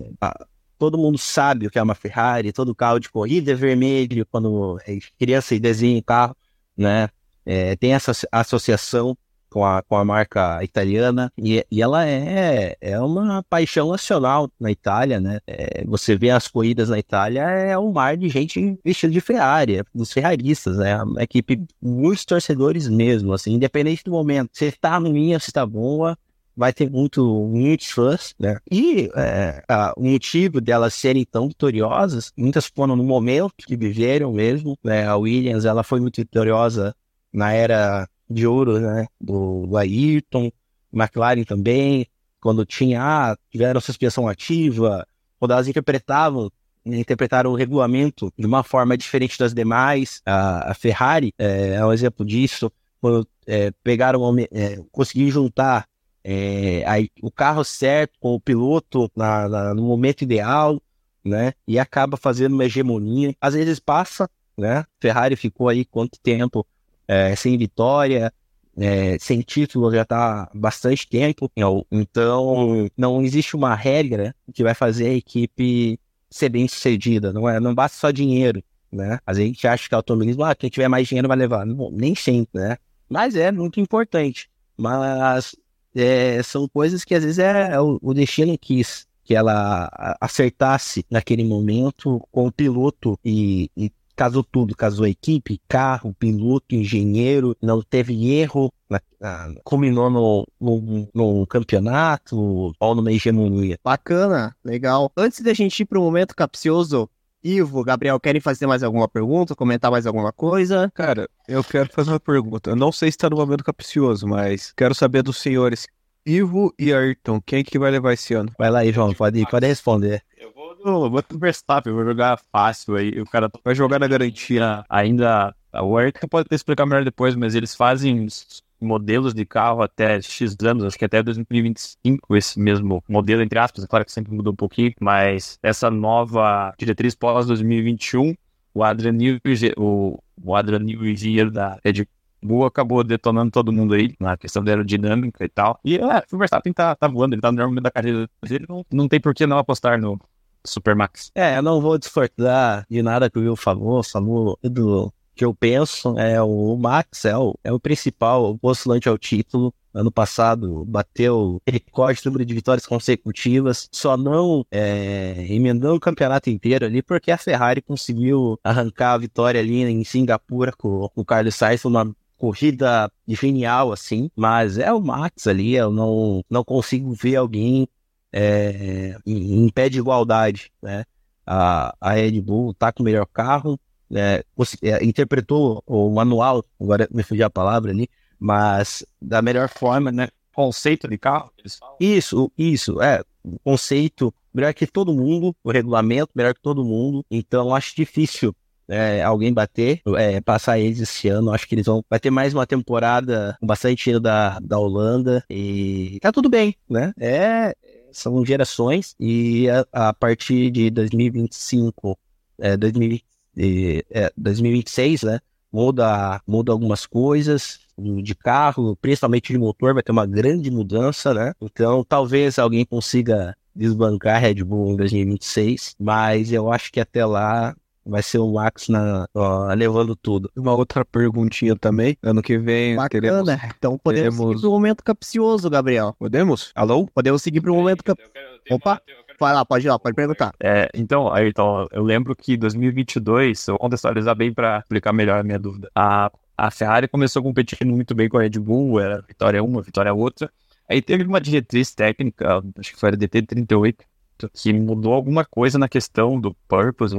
todo mundo sabe o que é uma Ferrari, todo carro de corrida é vermelho, quando é criança e desenha carro, né? É, tem essa associação com a, com a marca italiana e, e ela é, é uma paixão nacional na Itália, né? É, você vê as corridas na Itália, é um mar de gente vestida de Ferrari, é dos ferraristas, né? Uma equipe, muitos torcedores mesmo, assim, independente do momento. Se está ruim, se está boa, vai ter muito, muitos fãs, né? E é, a, o motivo delas serem tão vitoriosas, muitas foram no momento que viveram mesmo, né? A Williams, ela foi muito vitoriosa na era de ouro, né? Do, do Ayrton, McLaren também, quando tinha, ah, tiveram suspensão ativa, quando elas interpretavam interpretaram o regulamento de uma forma diferente das demais. A, a Ferrari é, é, um exemplo disso. Quando é, pegaram, é, conseguiram juntar é, aí, o carro certo, com o piloto na, na, no momento ideal, né? E acaba fazendo uma hegemonia. Às vezes passa, né? Ferrari ficou aí quanto tempo é, sem vitória, é, sem título já está bastante tempo. Então, não existe uma regra que vai fazer a equipe ser bem sucedida. Não, é, não basta só dinheiro, né? Às vezes a gente acha que o automobilismo, ah, quem tiver mais dinheiro vai levar. Não, nem sempre, né? Mas é muito importante. Mas é, são coisas que às vezes é, é o, o destino quis que ela acertasse naquele momento com o piloto e, e casou tudo, casou a equipe, carro, piloto, engenheiro, não teve erro, na, na, culminou no, no, no, campeonato ou numa hegemonia. Bacana, legal. Antes da gente ir para o momento capcioso, Ivo, Gabriel, querem fazer mais alguma pergunta, comentar mais alguma coisa? Cara, eu quero fazer uma pergunta. Eu não sei se está no momento capcioso, mas quero saber dos senhores Ivo e Ayrton, quem que vai levar esse ano? Vai lá aí, João, pode, pode responder. Eu vou no, vou no Verstappen, vou jogar fácil aí. O cara vai jogar na garantia ainda. O Ayrton pode ter explicar melhor depois, mas eles fazem modelos de carro até X anos, acho que até 2025, esse mesmo modelo, entre aspas, é claro que sempre mudou um pouquinho, mas essa nova diretriz pós-2021, o Adrian Newey, o, o Adrian Newey, da Red Bull acabou detonando todo mundo aí na questão da aerodinâmica e tal. E é, o Verstappen tá, tá voando, ele tá no melhor momento da carreira dele, não, não tem por que não apostar no Supermax. É, eu não vou discordar de nada que o Will falou, falou do que eu penso, é o Max é o, é o principal postulante ao título, ano passado bateu recorde de número de vitórias consecutivas, só não é, emendando o campeonato inteiro ali, porque a Ferrari conseguiu arrancar a vitória ali em Singapura com, com o Carlos Sainz, uma corrida genial, assim, mas é o Max ali, eu não, não consigo ver alguém é, em, em pé de igualdade, né? A, a Red Bull tá com o melhor carro, é, é, interpretou o manual, agora me fugiu a palavra ali, mas da melhor forma, né? Conceito de carro, eles falam. Isso, isso, é. Conceito melhor que todo mundo, o regulamento melhor que todo mundo, então acho difícil é, alguém bater, é, passar eles esse ano. Acho que eles vão. Vai ter mais uma temporada com bastante dinheiro da, da Holanda e tá tudo bem, né? É, são gerações e a, a partir de 2025, é, 2020, é, 2026, né? Muda, muda algumas coisas de carro, principalmente de motor, vai ter uma grande mudança, né? Então talvez alguém consiga desbancar a Red Bull em 2026, mas eu acho que até lá vai ser o Max na, ó, levando tudo. Uma outra perguntinha também. Ano que vem Bacana. teremos... Então podemos teremos- seguir pro momento capcioso, Gabriel. Podemos? Alô? Podemos seguir pro momento cap... Opa, vai lá, pode ir lá, pode perguntar. É, então, Ayrton, eu lembro que 2022, eu vou contextualizar bem para explicar melhor a minha dúvida. A, a Ferrari começou competindo muito bem com a Red Bull, era vitória uma, vitória outra. Aí teve uma diretriz técnica, acho que foi a DT38, que mudou alguma coisa na questão do purpose,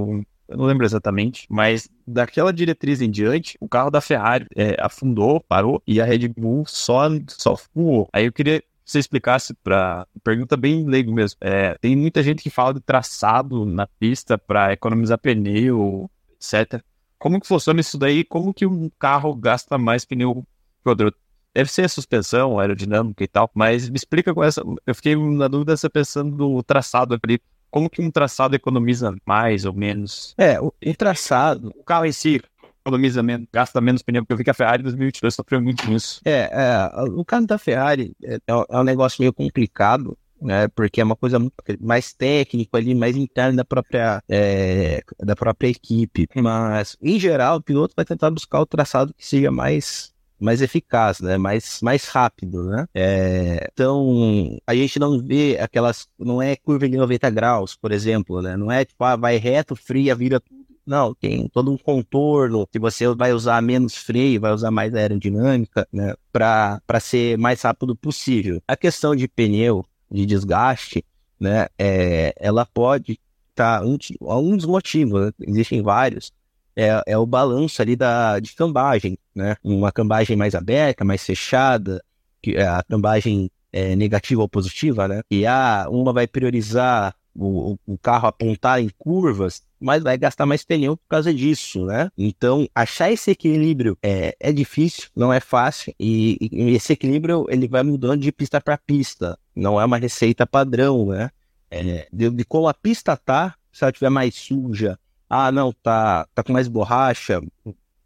eu não lembro exatamente, mas daquela diretriz em diante, o carro da Ferrari é, afundou, parou, e a Red Bull só, só voou. Aí eu queria que você explicasse para pergunta bem leigo mesmo. É, tem muita gente que fala de traçado na pista para economizar pneu, etc. Como que funciona isso daí? Como que um carro gasta mais pneu que outro? Deve ser a suspensão, aerodinâmica e tal, mas me explica com essa. Eu fiquei na dúvida você pensando no traçado ali. Como que um traçado economiza mais ou menos? É, o, o traçado. O carro em si economiza menos, gasta menos pneu, porque eu vi que a Ferrari em 2022 sofreu muito nisso. É, é, o caso da Ferrari é, é um- é um negócio meio complicado, né? Porque é uma coisa mais técnico ali, mais interna da própria, é, da própria equipe. Mas, em geral, o piloto vai tentar buscar o traçado que seja mais mais eficaz, né? Mais, mais rápido, né? É, então, a gente não vê aquelas... Não é curva de 90 graus, por exemplo, né? Não é tipo, ah, vai reto, fria, vira. Não, tem todo um contorno que você vai usar menos freio, vai usar mais aerodinâmica, né? Para ser mais rápido possível. A questão de pneu, de desgaste, né? É, ela pode estar... um, um dos motivos, né? existem vários, é, é o balanço ali da, de cambagem, né? Uma cambagem mais aberta, mais fechada, que é a cambagem é, negativa ou positiva, né? E a, uma vai priorizar o, o- carro apontar em curvas, mas vai gastar mais pneu por causa disso, né? Então, achar esse equilíbrio é, é difícil, não é fácil, e, e esse equilíbrio ele vai mudando de pista para pista, não é uma receita padrão, né? É, de, de como a pista tá, se ela estiver mais suja, ah, não, tá, tá com mais borracha,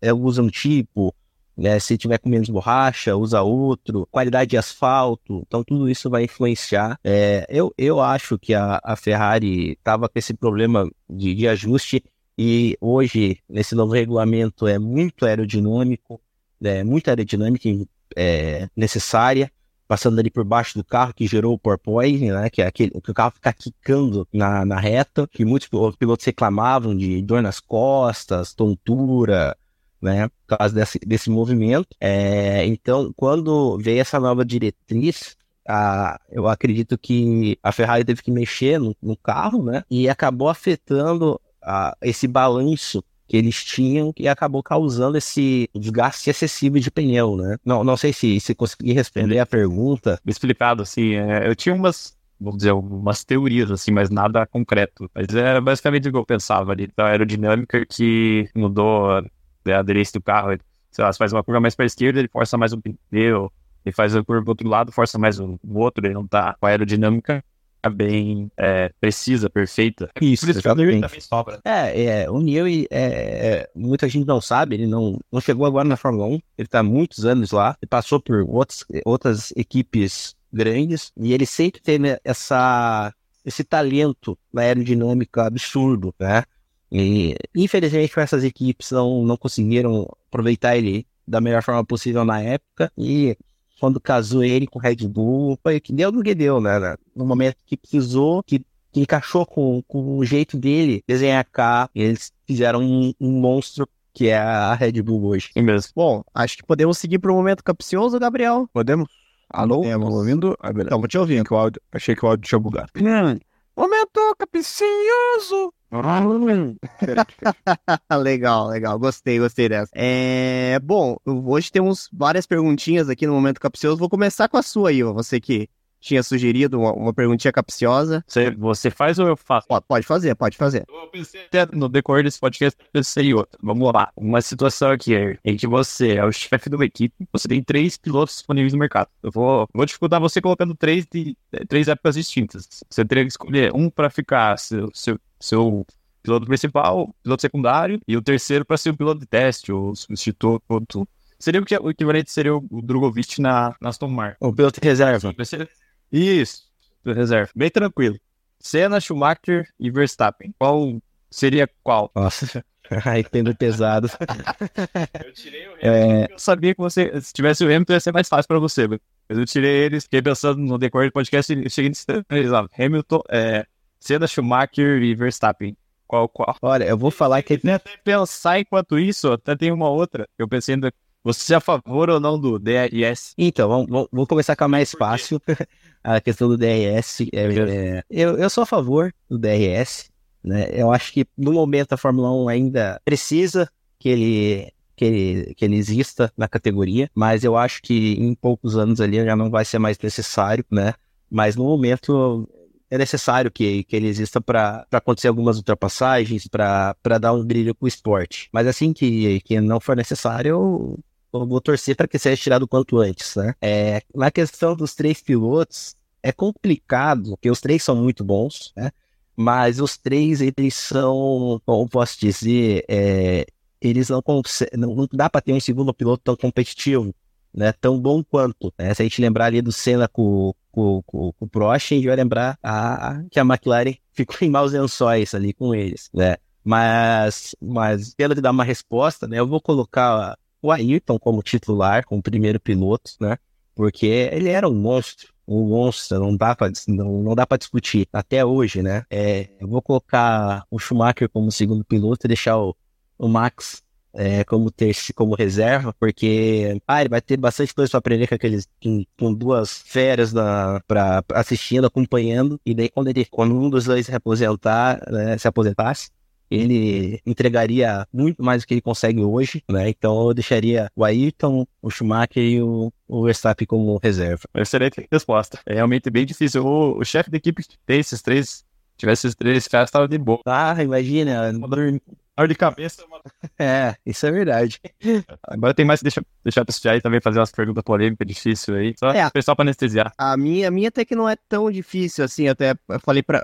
é, usa um tipo, né? Se tiver com menos borracha, usa outro, qualidade de asfalto, então tudo isso vai influenciar. É, eu, eu acho que a, a Ferrari estava com esse problema de, de ajuste e hoje, nesse novo regulamento, é muito aerodinâmico, é muita aerodinâmica é, necessária passando ali por baixo do carro que gerou o porpoise, né? Que é aquele que o carro fica quicando na, na reta, que muitos pi- pilotos reclamavam de dor nas costas, tontura, né? Por causa desse, desse movimento. É, então, quando veio essa nova diretriz, a, eu acredito que a Ferrari teve que mexer no, no carro, né? E acabou afetando a, esse balanço que eles tinham e acabou causando esse desgaste excessivo de pneu, né? Não, não sei se, se consegui responder a pergunta. explicado, assim, é, eu tinha umas, vamos dizer, umas teorias, assim, mas nada concreto. Mas é basicamente o que eu pensava ali, da aerodinâmica que mudou né, a aderência do carro. Sei lá, se faz uma curva mais para a esquerda, ele força mais um pneu, ele faz a curva pro outro lado, força mais o, o outro, ele não tá com a aerodinâmica bem é, precisa, perfeita. Isso, Por isso que o também sobra. É, é, o Newey, é, é, muita gente não sabe, ele não, não chegou agora na Fórmula 1, ele tá há muitos anos lá, ele passou por outros, outras equipes grandes, e ele sempre teve essa, esse talento na aerodinâmica absurdo, né? E, infelizmente, essas equipes não, não conseguiram aproveitar ele da melhor forma possível na época, e quando casou ele com o Red Bull, foi que deu no que deu, né? né? No momento que precisou, que, que encaixou com, com o jeito dele desenhar cá, eles fizeram um, um monstro que é a Red Bull hoje. Sim mesmo. Bom, acho que podemos seguir para o momento capcioso, Gabriel. Podemos? Alô? Estão ouvindo? Ah, beleza. Estamos te ouvindo. Que o áudio, achei que o áudio tinha bugado. Momento capicioso! legal, legal. Gostei, gostei dessa. É, bom, hoje temos várias perguntinhas aqui no Momento Capcioso. Vou começar com a sua, Iva. Você que tinha sugerido uma, uma perguntinha capciosa. Você, você faz ou eu faço? Pode, pode fazer, pode fazer. Eu pensei até no decorrer desse podcast, eu pensei em outra. Vamos lá. Uma situação aqui é em que você é o chefe de uma equipe, você tem três pilotos disponíveis no mercado. Eu vou, vou dificultar você colocando três de três épocas distintas. Você teria que escolher um para ficar seu, seu, seu piloto principal, piloto secundário, e o terceiro para ser o piloto de teste, ou substituto. Seria o que o equivalente seria o o Drogovic na, na Aston Martin. O piloto de reserva. Ser- Isso, do reserva. Bem tranquilo. Senna, Schumacher e Verstappen. Qual seria qual? Nossa, aí tendo pesado. Eu tirei o É, Eu sabia que você, se tivesse o Hamilton, ia ser mais fácil pra você. Mas eu tirei eles, fiquei pensando no decorrer do podcast e cheguei nesse lá. Hamilton, é, Senna, Schumacher e Verstappen. Qual, qual? olha, eu vou falar que até pensar enquanto isso, até tem uma outra. Eu pensei ainda, você é a favor ou não do DRS? Então, vamos, começar com a mais fácil, a questão do DRS. É, é, eu, eu sou a favor do DRS, né? Eu acho que no momento a Fórmula 1 ainda precisa que ele, que ele, que ele exista na categoria, mas eu acho que em poucos anos ali já não vai ser mais necessário, né? Mas no momento é necessário que, que ele exista para acontecer algumas ultrapassagens, para dar um brilho pro esporte. Mas assim que, que não for necessário, eu, vou torcer para que seja tirado o quanto antes, né? É, na questão dos três pilotos, é complicado, porque os três são muito bons, né? Mas os três, eles são, como posso dizer, é, eles não, não dá para ter um segundo piloto tão competitivo, né? Tão bom quanto. né? Se a gente lembrar ali do Senna com, com, com, com o Prost, a gente vai lembrar a, que a McLaren ficou em maus lençóis ali com eles, né? Mas, mas pelo de dar uma resposta, né? Eu vou colocar o Ayrton como titular, como primeiro piloto, né? Porque ele era um monstro, um monstro, não dá para não, não dá para discutir até hoje, né? É, eu vou colocar o Schumacher como segundo piloto e deixar o, o Max é, como terceiro, como reserva, porque ah, ele vai ter bastante coisa para aprender com aqueles com, com duas férias na, pra assistindo, acompanhando, e daí quando ele quando um dos dois se aposentar, né, se aposentasse, ele entregaria muito mais do que ele consegue hoje, né? Então eu deixaria o Ayrton, o Schumacher e o, o Verstappen como reserva. Excelente resposta. É realmente bem difícil. O, o chefe da equipe que tem esses três, tivesse esses três caras, tava de boa. Ah, imagina. Dor, de cabeça. Uma... É, isso é verdade. Agora tem mais, deixa, deixar pra aí também fazer umas perguntas polêmicas, difíceis aí. Só É. o pessoal pra anestesiar. A minha, a minha até que não é tão difícil assim, até eu falei para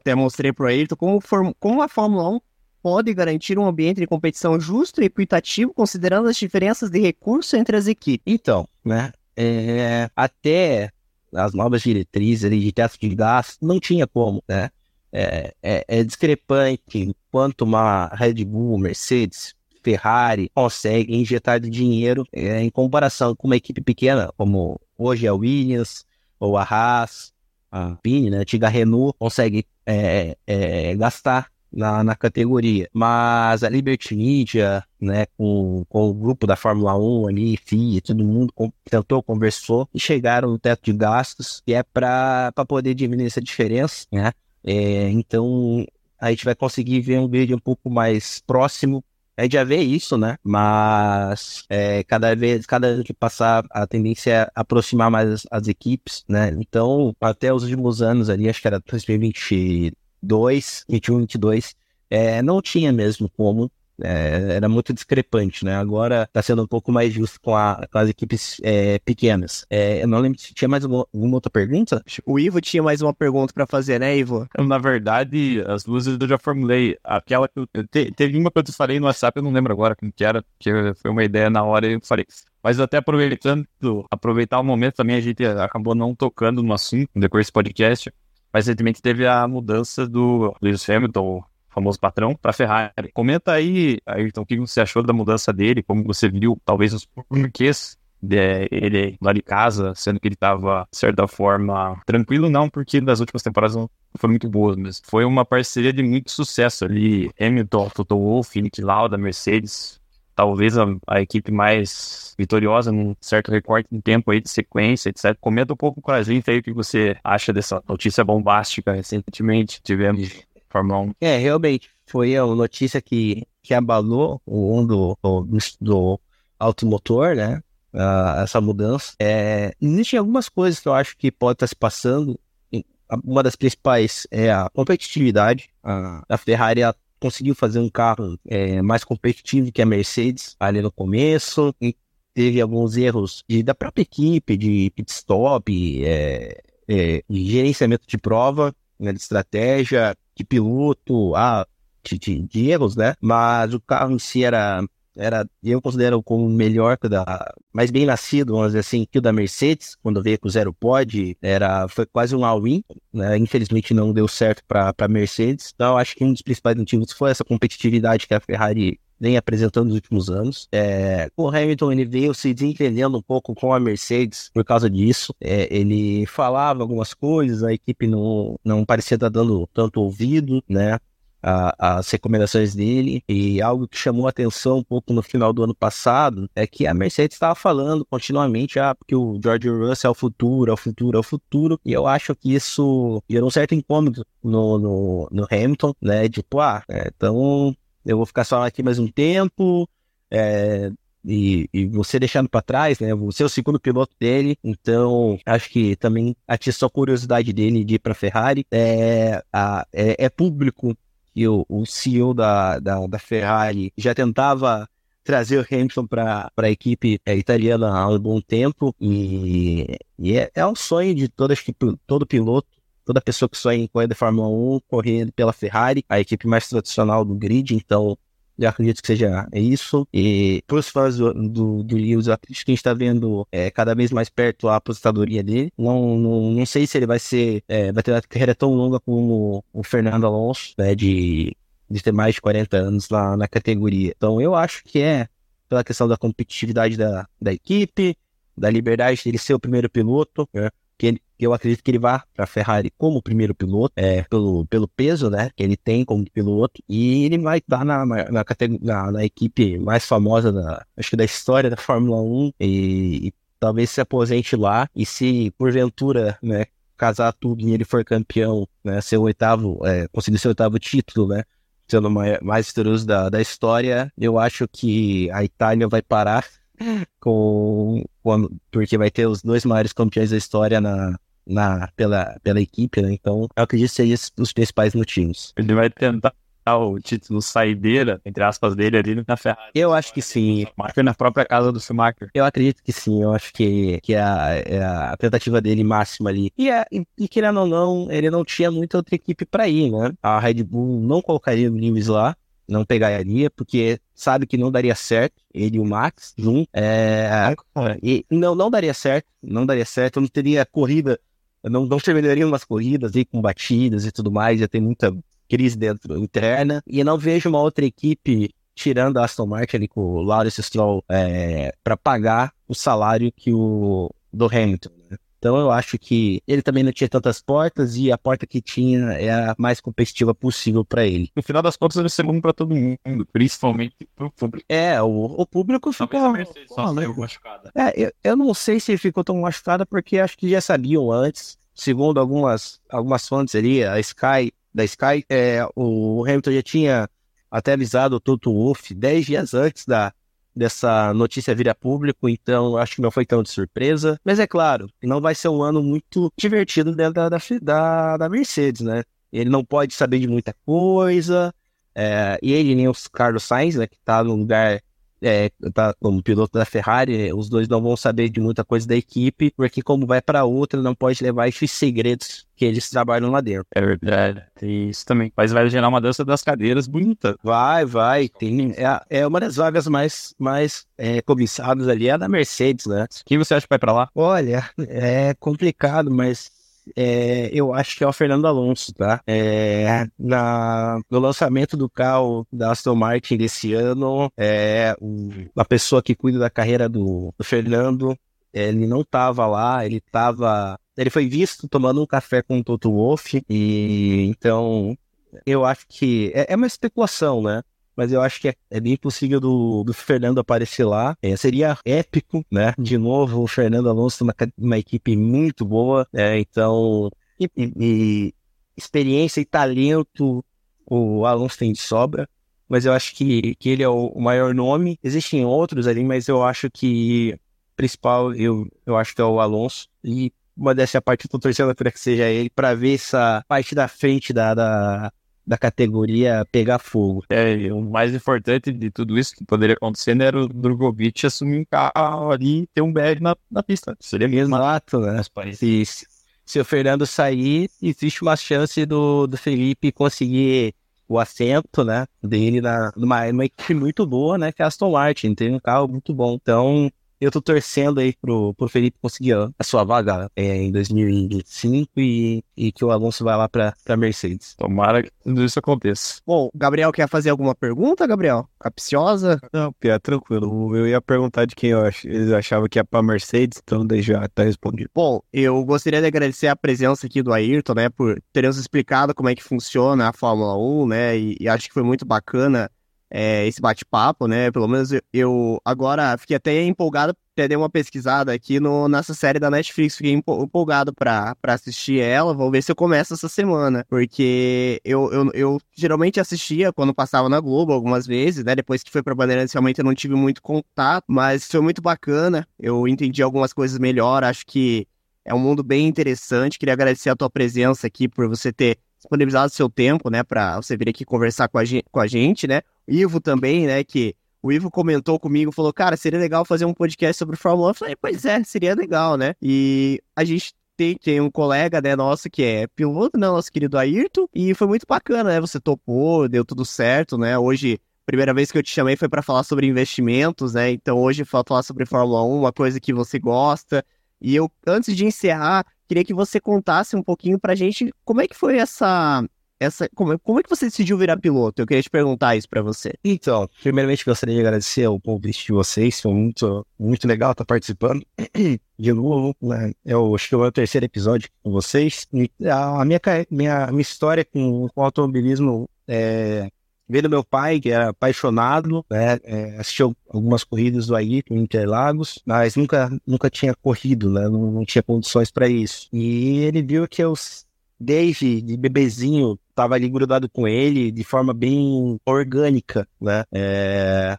até mostrei pro Ayrton como, form- como a Fórmula 1 pode garantir um ambiente de competição justo e equitativo, considerando as diferenças de recurso entre as equipes. Então, né? é, até as novas diretrizes ali de teto de gasto, não tinha como, né? É, é, é discrepante quanto uma Red Bull, Mercedes, Ferrari consegue injetar de dinheiro é, em comparação com uma equipe pequena, como hoje é a Williams ou a Haas, a Pini, né? A antiga Renault consegue é, é, gastar na, na categoria. Mas a Liberty Media, né, com, com o grupo da Fórmula 1 ali, FIA, todo mundo com- tentou, conversou e chegaram no teto de gastos, que é para poder diminuir essa diferença, né? É, então a gente vai conseguir ver um vídeo um pouco mais próximo. Gente já vê isso, né? Mas é, cada vez, cada ano que passar, a tendência é aproximar mais as, as equipes, né? Então, até os últimos anos ali, acho que era 2022, 21, 22, é, não tinha mesmo como. É, era muito discrepante, né? Agora está sendo um pouco mais justo com, a- com as equipes é, pequenas. É, eu não lembro se tinha mais alguma, alguma outra pergunta. O Ivo tinha mais uma pergunta para fazer, né, Ivo? Na verdade, as duas eu já formulei. Aquela que eu, eu te- teve uma que eu te falei no WhatsApp, eu não lembro agora como que era, que foi uma ideia na hora e eu falei. Mas até aproveitando, aproveitar o momento também, a gente acabou não tocando no assunto decorrer desse podcast. Mas recentemente teve a mudança do Lewis Hamilton, famoso patrão, para Ferrari. Comenta aí, Ayrton, o que você achou da mudança dele, como você viu, talvez, os porquês de, ele lá de casa, sendo que ele estava, de certa forma, tranquilo, não, porque das últimas temporadas não foram muito boas, mas foi uma parceria de muito sucesso ali. Hamilton, Toto Wolff, Nick Lauda, Mercedes, talvez a, a, equipe mais vitoriosa num certo recorte de tempo aí de sequência, etc. Comenta um pouco com a gente aí o que você acha dessa notícia bombástica recentemente tivemos Fórmula 1. É, realmente, foi a notícia que, que abalou o mundo do, do automotor, né? Uh, essa mudança. É, existem algumas coisas que eu acho que pode estar se passando. Uma das principais é a competitividade. Uh, a Ferrari conseguiu fazer um carro é, mais competitivo que a Mercedes ali no começo. teve alguns erros de, da própria equipe, de pit stop, é, é, gerenciamento de prova, né, de estratégia, de piloto, ah, de, de, de, erros, né? Mas o carro em si era era, eu considero como melhor que da, mais bem nascido, vamos dizer assim, que o da Mercedes, quando veio com o zero pod, era, foi quase um all-in, né? Infelizmente não deu certo para Mercedes. Então, acho que um dos principais motivos foi essa competitividade que a Ferrari vem apresentando nos últimos anos. É, o Hamilton ele veio se desentendendo um pouco com a Mercedes por causa disso. É, ele falava algumas coisas, a equipe não, não parecia estar dando tanto ouvido, né? as recomendações dele. E algo que chamou a atenção um pouco no final do ano passado é que a Mercedes estava falando continuamente ah, porque o George Russell é o futuro, é o futuro, é o futuro. E eu acho que isso gerou um certo incômodo no, no, no Hamilton, né? Tipo, ah, então eu vou ficar só aqui mais um tempo. É, e, e, você deixando para trás, né? Você é o segundo piloto dele, então acho que também atiçou a curiosidade dele de ir para Ferrari. É, a, é, é, público que o, o CEO da, da, da Ferrari já tentava trazer o Hamilton para a equipe é, italiana há um bom tempo e, e é, é um sonho de todas, todo piloto, toda pessoa que sonha em correr de Fórmula 1, correr pela Ferrari, a equipe mais tradicional do grid, então eu acredito que seja isso. E para os fãs do, do, do, Lewis, eu acredito que a gente está vendo é, cada vez mais perto a aposentadoria dele. Não, não, não sei se ele vai ser, é, vai ter uma carreira tão longa como o Fernando Alonso, né, de, de ter mais de 40 anos lá na categoria. Então eu acho que é pela questão da competitividade da, da equipe, da liberdade dele ser o primeiro piloto, né? que ele, eu acredito que ele vá para a Ferrari como primeiro piloto, é, pelo, pelo peso né, que ele tem como piloto, e ele vai estar na, na, na, na equipe mais famosa da, acho que da história da Fórmula 1 e, e talvez se aposente lá e se porventura né, casar tudo e ele for campeão, né, ser o oitavo, é, conseguir seu oitavo título, né, sendo o mais, vitorioso da, da história, eu acho que a Itália vai parar com, com, porque vai ter os dois maiores campeões da história na, na, pela, pela equipe, né? Então, eu acredito que seriam os principais motivos. Ele vai tentar o título saideira, entre aspas, dele ali na Ferrari. Eu acho que sim. Marca na própria casa do Schumacher. Eu acredito que sim. Eu acho que, que é, a, é a tentativa dele máxima ali. E, é, e, e, querendo ou não, ele não tinha muita outra equipe para ir, né? A Red Bull não colocaria o Lewis lá não pegaria, porque sabe que não daria certo, ele e o Max junto. É, e não, não daria certo, não daria certo, não teria corrida, não, não terminaria umas corridas aí com batidas e tudo mais, ia ter muita crise dentro interna. E não vejo uma outra equipe tirando a Aston Martin ali com o Lawrence Stroll é, para pagar o salário que o do Hamilton. Né? Então eu acho que ele também não tinha tantas portas e a porta que tinha era a mais competitiva possível para ele. No final das contas, ele é bom para todo mundo, principalmente pro público. É, o, o público ficou. Só né? machucada. É, eu, eu não sei se ficou tão machucada porque acho que já sabiam antes. Segundo algumas, algumas fontes ali, a Sky, da Sky, é, o Hamilton já tinha até avisado o Toto Wolff 10 dias antes da, dessa notícia vir a público, então acho que não foi tão de surpresa. Mas é claro, não vai ser um ano muito divertido dentro da, da, da Mercedes, né? Ele não pode saber de muita coisa, é, e ele nem o Carlos Sainz, né, que tá no lugar é, tá como piloto da Ferrari, os dois não vão saber de muita coisa da equipe, porque como vai para outra, não pode levar esses segredos que eles trabalham lá dentro. É verdade, tem isso também. Mas vai gerar uma dança das cadeiras bonita. Vai, vai. Tem, é, é uma das vagas mais, mais é, cobiçadas ali, é a da Mercedes, né? Quem você acha que vai para lá? Olha, é complicado, mas é, eu acho que é o Fernando Alonso, tá? É, na, no lançamento do carro da Aston Martin desse ano, é, o, a pessoa que cuida da carreira do, do Fernando, ele não estava lá, ele estava ele foi visto tomando um café com o Toto Wolff e então eu acho que é, é uma especulação, né? Mas eu acho que é, é bem possível do, do Fernando aparecer lá. É, seria épico, né? De novo, o Fernando Alonso uma, uma equipe muito boa. É, então, e, e, experiência e talento o Alonso tem de sobra. Mas eu acho que, que ele é o, o maior nome. Existem outros ali, mas eu acho que principal eu, eu acho que é o Alonso. E uma dessa parte, eu tô torcendo para que seja ele, para ver essa parte da frente da, da, da categoria pegar fogo. É, o mais importante de tudo isso que poderia acontecer né, era o Drogovic assumir um carro ali e ter um BR na, na pista. Seria mesmo. Exato, né? Se, se o Fernando sair, existe uma chance do, do Felipe conseguir o assento, né, dele na, numa, numa equipe muito boa, né, que é a Aston Martin, tem um carro muito bom. Então, eu tô torcendo aí pro, pro Felipe conseguir a sua vaga é, em 2025 e, e que o Alonso vai lá pra, pra Mercedes. Tomara que tudo isso aconteça. Bom, Gabriel quer fazer alguma pergunta, Gabriel? Capciosa? Não, Pia, tranquilo. Eu ia perguntar de quem eu ach... eles achavam que ia pra Mercedes, então daí já tá respondido. Bom, eu gostaria de agradecer a presença aqui do Ayrton, né, por ter nos explicado como é que funciona a Fórmula 1, né, e, e acho que foi muito bacana é, esse bate-papo, né? Pelo menos eu, eu, agora fiquei até empolgado, até dei uma pesquisada aqui no, nessa série da Netflix, fiquei empolgado pra, pra assistir ela, vou ver se eu começo essa semana, porque eu, eu, eu geralmente assistia quando passava na Globo algumas vezes, né? Depois que foi pra Bandeirantes, realmente eu não tive muito contato, mas foi muito bacana, eu entendi algumas coisas melhor, acho que é um mundo bem interessante, queria agradecer a tua presença aqui, por você ter disponibilizado seu tempo, né, para você vir aqui conversar com a, gente, com a gente, né? Ivo também, né, que o Ivo comentou comigo, falou, cara, seria legal fazer um podcast sobre Fórmula 1. Eu falei, pois é, seria legal, né? E a gente tem, tem um colega, né, nosso que é piloto, né, nosso querido Ayrton, e foi muito bacana, né? Você topou, deu tudo certo, né? Hoje, primeira vez que eu te chamei foi para falar sobre investimentos, né? Então hoje falar sobre Fórmula 1, uma coisa que você gosta. E eu, antes de encerrar, queria que você contasse um pouquinho pra gente como é que foi essa. essa como, como é que você decidiu virar piloto? Eu queria te perguntar isso pra você. Então, primeiramente gostaria de agradecer o convite de vocês, foi muito, muito legal estar participando de novo. Né? Eu acho que é o meu terceiro episódio com vocês. a minha, minha, minha história com, com automobilismo é, Vendo meu pai, que era apaixonado, né, é, assistiu algumas corridas do Ayrton em Interlagos, mas nunca, nunca tinha corrido, né, não, não tinha condições para isso. E ele viu que eu, desde de bebezinho, estava ali grudado com ele de forma bem orgânica, né, é,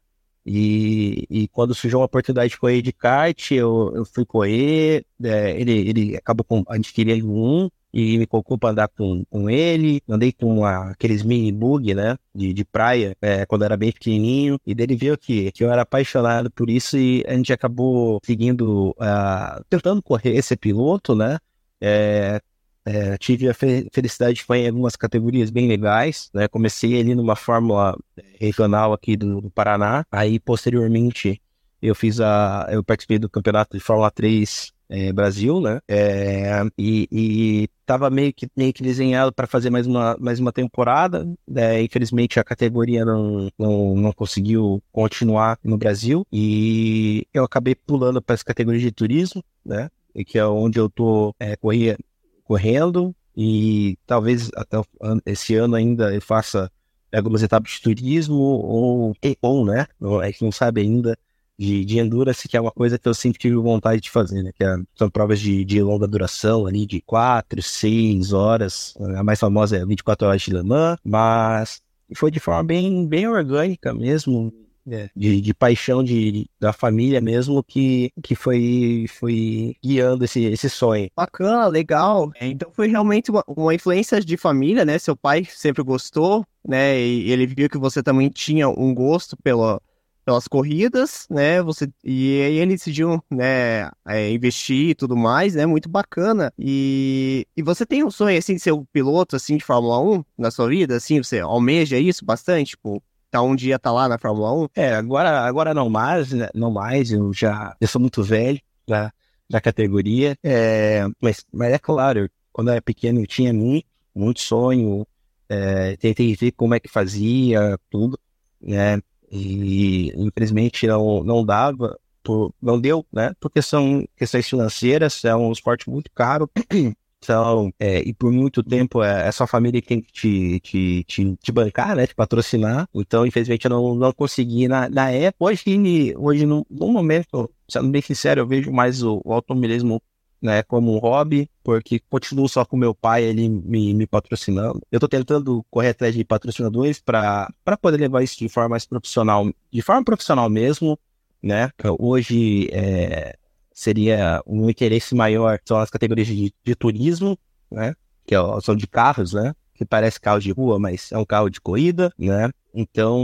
e, e, quando surgiu uma oportunidade de correr de kart, eu, eu fui correr, é, ele, ele acabou adquirindo um, e me colocou andar com, com ele. Andei com uma, aqueles mini bug, né? De, de praia, é, quando era bem pequenininho. E dele viu que, que eu era apaixonado por isso e a gente acabou seguindo, uh, tentando correr esse piloto, né? É, é, tive a fe felicidade de fazer algumas categorias bem legais, né? Comecei ali numa fórmula regional aqui do, do Paraná. Aí, posteriormente, eu fiz a. Eu participei do campeonato de Fórmula 3 é, Brasil, né? É, e, e tava meio que, meio que desenhado para fazer mais uma, mais uma temporada. Né? Infelizmente a categoria não, não, não conseguiu continuar no Brasil e eu acabei pulando para as categorias de turismo, né? Que é onde eu tô é, corria, correndo e talvez até esse ano ainda eu faça algumas etapas de turismo ou, ou né? A gente não sabe ainda de, de endurance, que é uma coisa que eu sempre tive vontade de fazer, né? Que é, são provas de, de longa duração ali, de 4, 6 horas. A mais famosa é 24 horas de Le Mans, mas foi de forma bem, bem orgânica mesmo. É, de, de, paixão de, da família mesmo que, que foi, foi guiando esse, esse sonho. Bacana, legal. Então foi realmente uma, uma influência de família, né? Seu pai sempre gostou, né? E ele viu que você também tinha um gosto pela, pelas corridas, né? Você e aí ele decidiu, né, é, investir e tudo mais, né? Muito bacana. E, e você tem um sonho assim de ser um piloto assim de Fórmula 1 na sua vida, assim, você almeja isso bastante, tipo, tá um dia tá lá na Fórmula 1? É, agora agora não mais, né? não mais, eu já eu sou muito velho, já da categoria. É, mas, mas é claro, quando eu era pequeno, eu tinha muito, muito sonho, é, tentei ver como é que fazia, tudo, né? E infelizmente não, não dava, por, não deu, né? Porque são questões financeiras, é um esporte muito caro. Então, é, e por muito tempo é, é sua família que tem que te, te, te, te, bancar, né? Te patrocinar. Então, infelizmente, eu não, não consegui na, na época. Hoje, hoje no, no momento, sendo bem sincero, eu vejo mais o, o automobilismo né, como um hobby, porque continuo só com meu pai ali me, me patrocinando. Eu estou tentando correr atrás de patrocinadores para poder levar isso de forma mais profissional, de forma profissional mesmo, né? Hoje é, seria um interesse maior são as categorias de, de turismo, né? Que é, são de carros, né? Que parece carro de rua, mas é um carro de corrida, né? Então,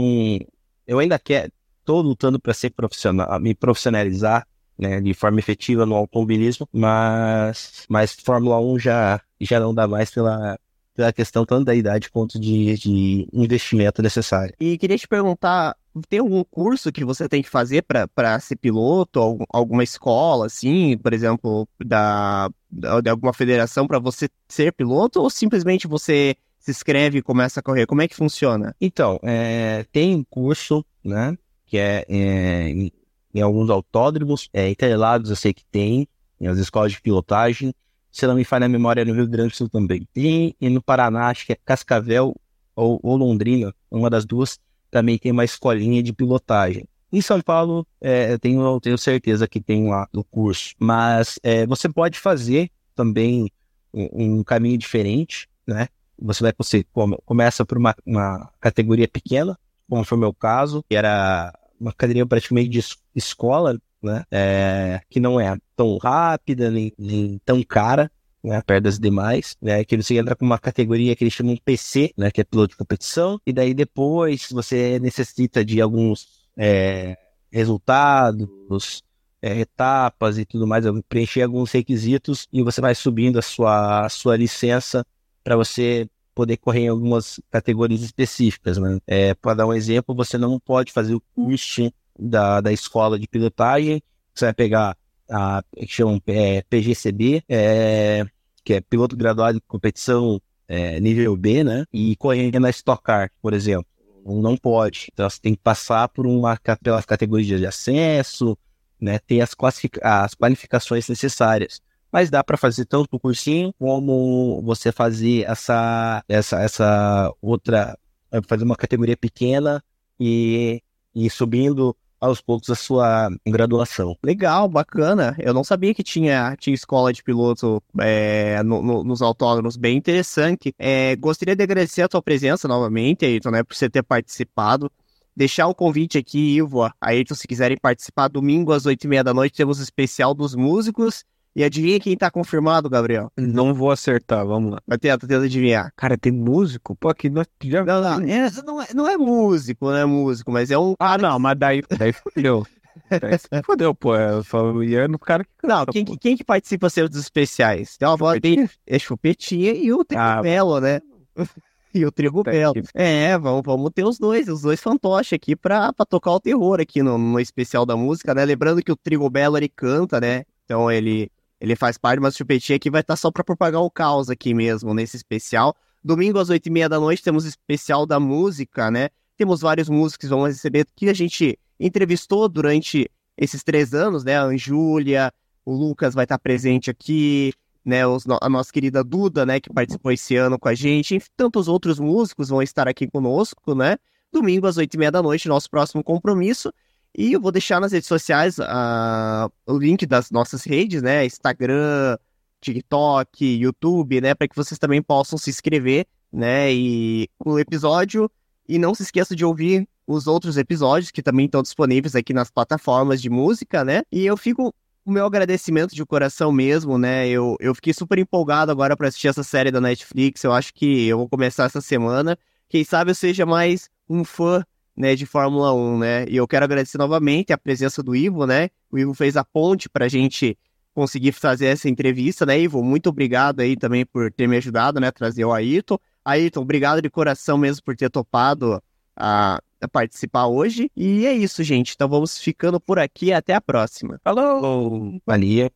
eu ainda quero, estou lutando para ser profissional, me profissionalizar né, de forma efetiva no automobilismo, mas, mas Fórmula 1 já, já não dá mais pela, pela questão tanto da idade quanto de, de investimento necessário. E queria te perguntar, tem algum curso que você tem que fazer para ser piloto, algum, alguma escola, assim, por exemplo, da, de alguma federação para você ser piloto, ou simplesmente você se inscreve e começa a correr? Como é que funciona? Então, é, tem um curso, né, que é, é em alguns autódromos, é, Interlagos eu sei que tem, em as escolas de pilotagem, se não me falha a memória, no Rio Grande do Sul também tem, e no Paraná, acho que é Cascavel ou, ou Londrina, uma das duas, também tem uma escolinha de pilotagem. Em São Paulo, é, eu, tenho, tenho certeza que tem lá no curso, mas é, você pode fazer também um, um, caminho diferente, né? Você vai você começa por uma, uma categoria pequena, como foi o meu caso, que era uma cadeirinha praticamente de escola, né? É, que não é tão rápida, nem, nem tão cara, né, perto das demais, né, que você entra com uma categoria que eles chamam PC, né, que é piloto de competição, e daí depois você necessita de alguns é, resultados, é, etapas e tudo mais, preencher alguns requisitos e você vai subindo a sua, a sua licença para você poder correr em algumas categorias específicas, né? É, para dar um exemplo, você não pode fazer o curso da, da escola de pilotagem, você vai pegar a que chamam é, PGCB, é, que é piloto graduado em competição é, nível B, né? E correr na Stock Car, por exemplo. Não pode. Então você tem que passar por uma pelas categorias de acesso, né? Ter as, as qualificações necessárias mas dá para fazer tanto o cursinho como você fazer essa essa essa outra fazer uma categoria pequena e, e subindo aos poucos a sua graduação. Legal, bacana. Eu não sabia que tinha, tinha escola de piloto é, no, no, nos autódromos, bem interessante. É, gostaria de agradecer a tua presença novamente, Ayrton, né, por você ter participado. Deixar o convite aqui, Ivo, Ayrton, se quiserem participar, domingo às oito e meia da noite temos o especial dos músicos e adivinha quem tá confirmado, Gabriel? Não vou acertar, vamos lá. Vai tentar, tenta adivinhar. Cara, tem músico? Pô, aqui nós já... Não, não, é, não, é, não é músico, não é músico, mas é um... Ah, não, mas daí, daí fodeu. Fodeu, pô. Falo, ia no cara que. Não, quem, quem que participa sempre dos especiais? Tem uma voz bem. É Chupetinha e o Trigobelo, ah, né? e o Trigobelo. É, vamos, vamos ter os dois, os dois fantoches aqui pra, pra tocar o terror aqui no, no especial da música, né? Lembrando que o Trigobelo ele canta, né? Então ele ele faz parte, mas o Chupetinha aqui vai estar só para propagar o caos aqui mesmo, nesse especial. Domingo às oito e meia da noite temos especial da música, né? Temos vários músicos que vão receber, que a gente entrevistou durante esses três anos, né? A Anjúlia, o Lucas vai estar presente aqui, né? Os, a nossa querida Duda, né? Que participou esse ano com a gente. E tantos outros músicos vão estar aqui conosco, né? Domingo às oito e meia da noite, nosso próximo compromisso. E eu vou deixar nas redes sociais uh, o link das nossas redes, né? Instagram, TikTok, YouTube, né? Para que vocês também possam se inscrever, né? E o episódio. E não se esqueça de ouvir os outros episódios que também estão disponíveis aqui nas plataformas de música, né? E eu fico o meu agradecimento de coração mesmo, né? Eu, eu fiquei super empolgado agora para assistir essa série da Netflix. Eu acho que eu vou começar essa semana. Quem sabe eu seja mais um fã né, de Fórmula 1, né? E eu quero agradecer novamente a presença do Ivo, né? O Ivo fez a ponte para a gente conseguir fazer essa entrevista, né, Ivo? Muito obrigado aí também por ter me ajudado, né, trazer o Ayrton. Ayrton, obrigado de coração mesmo por ter topado a, a, participar hoje. E é isso, gente. Então vamos ficando por aqui. Até a próxima. Falou! Valeu!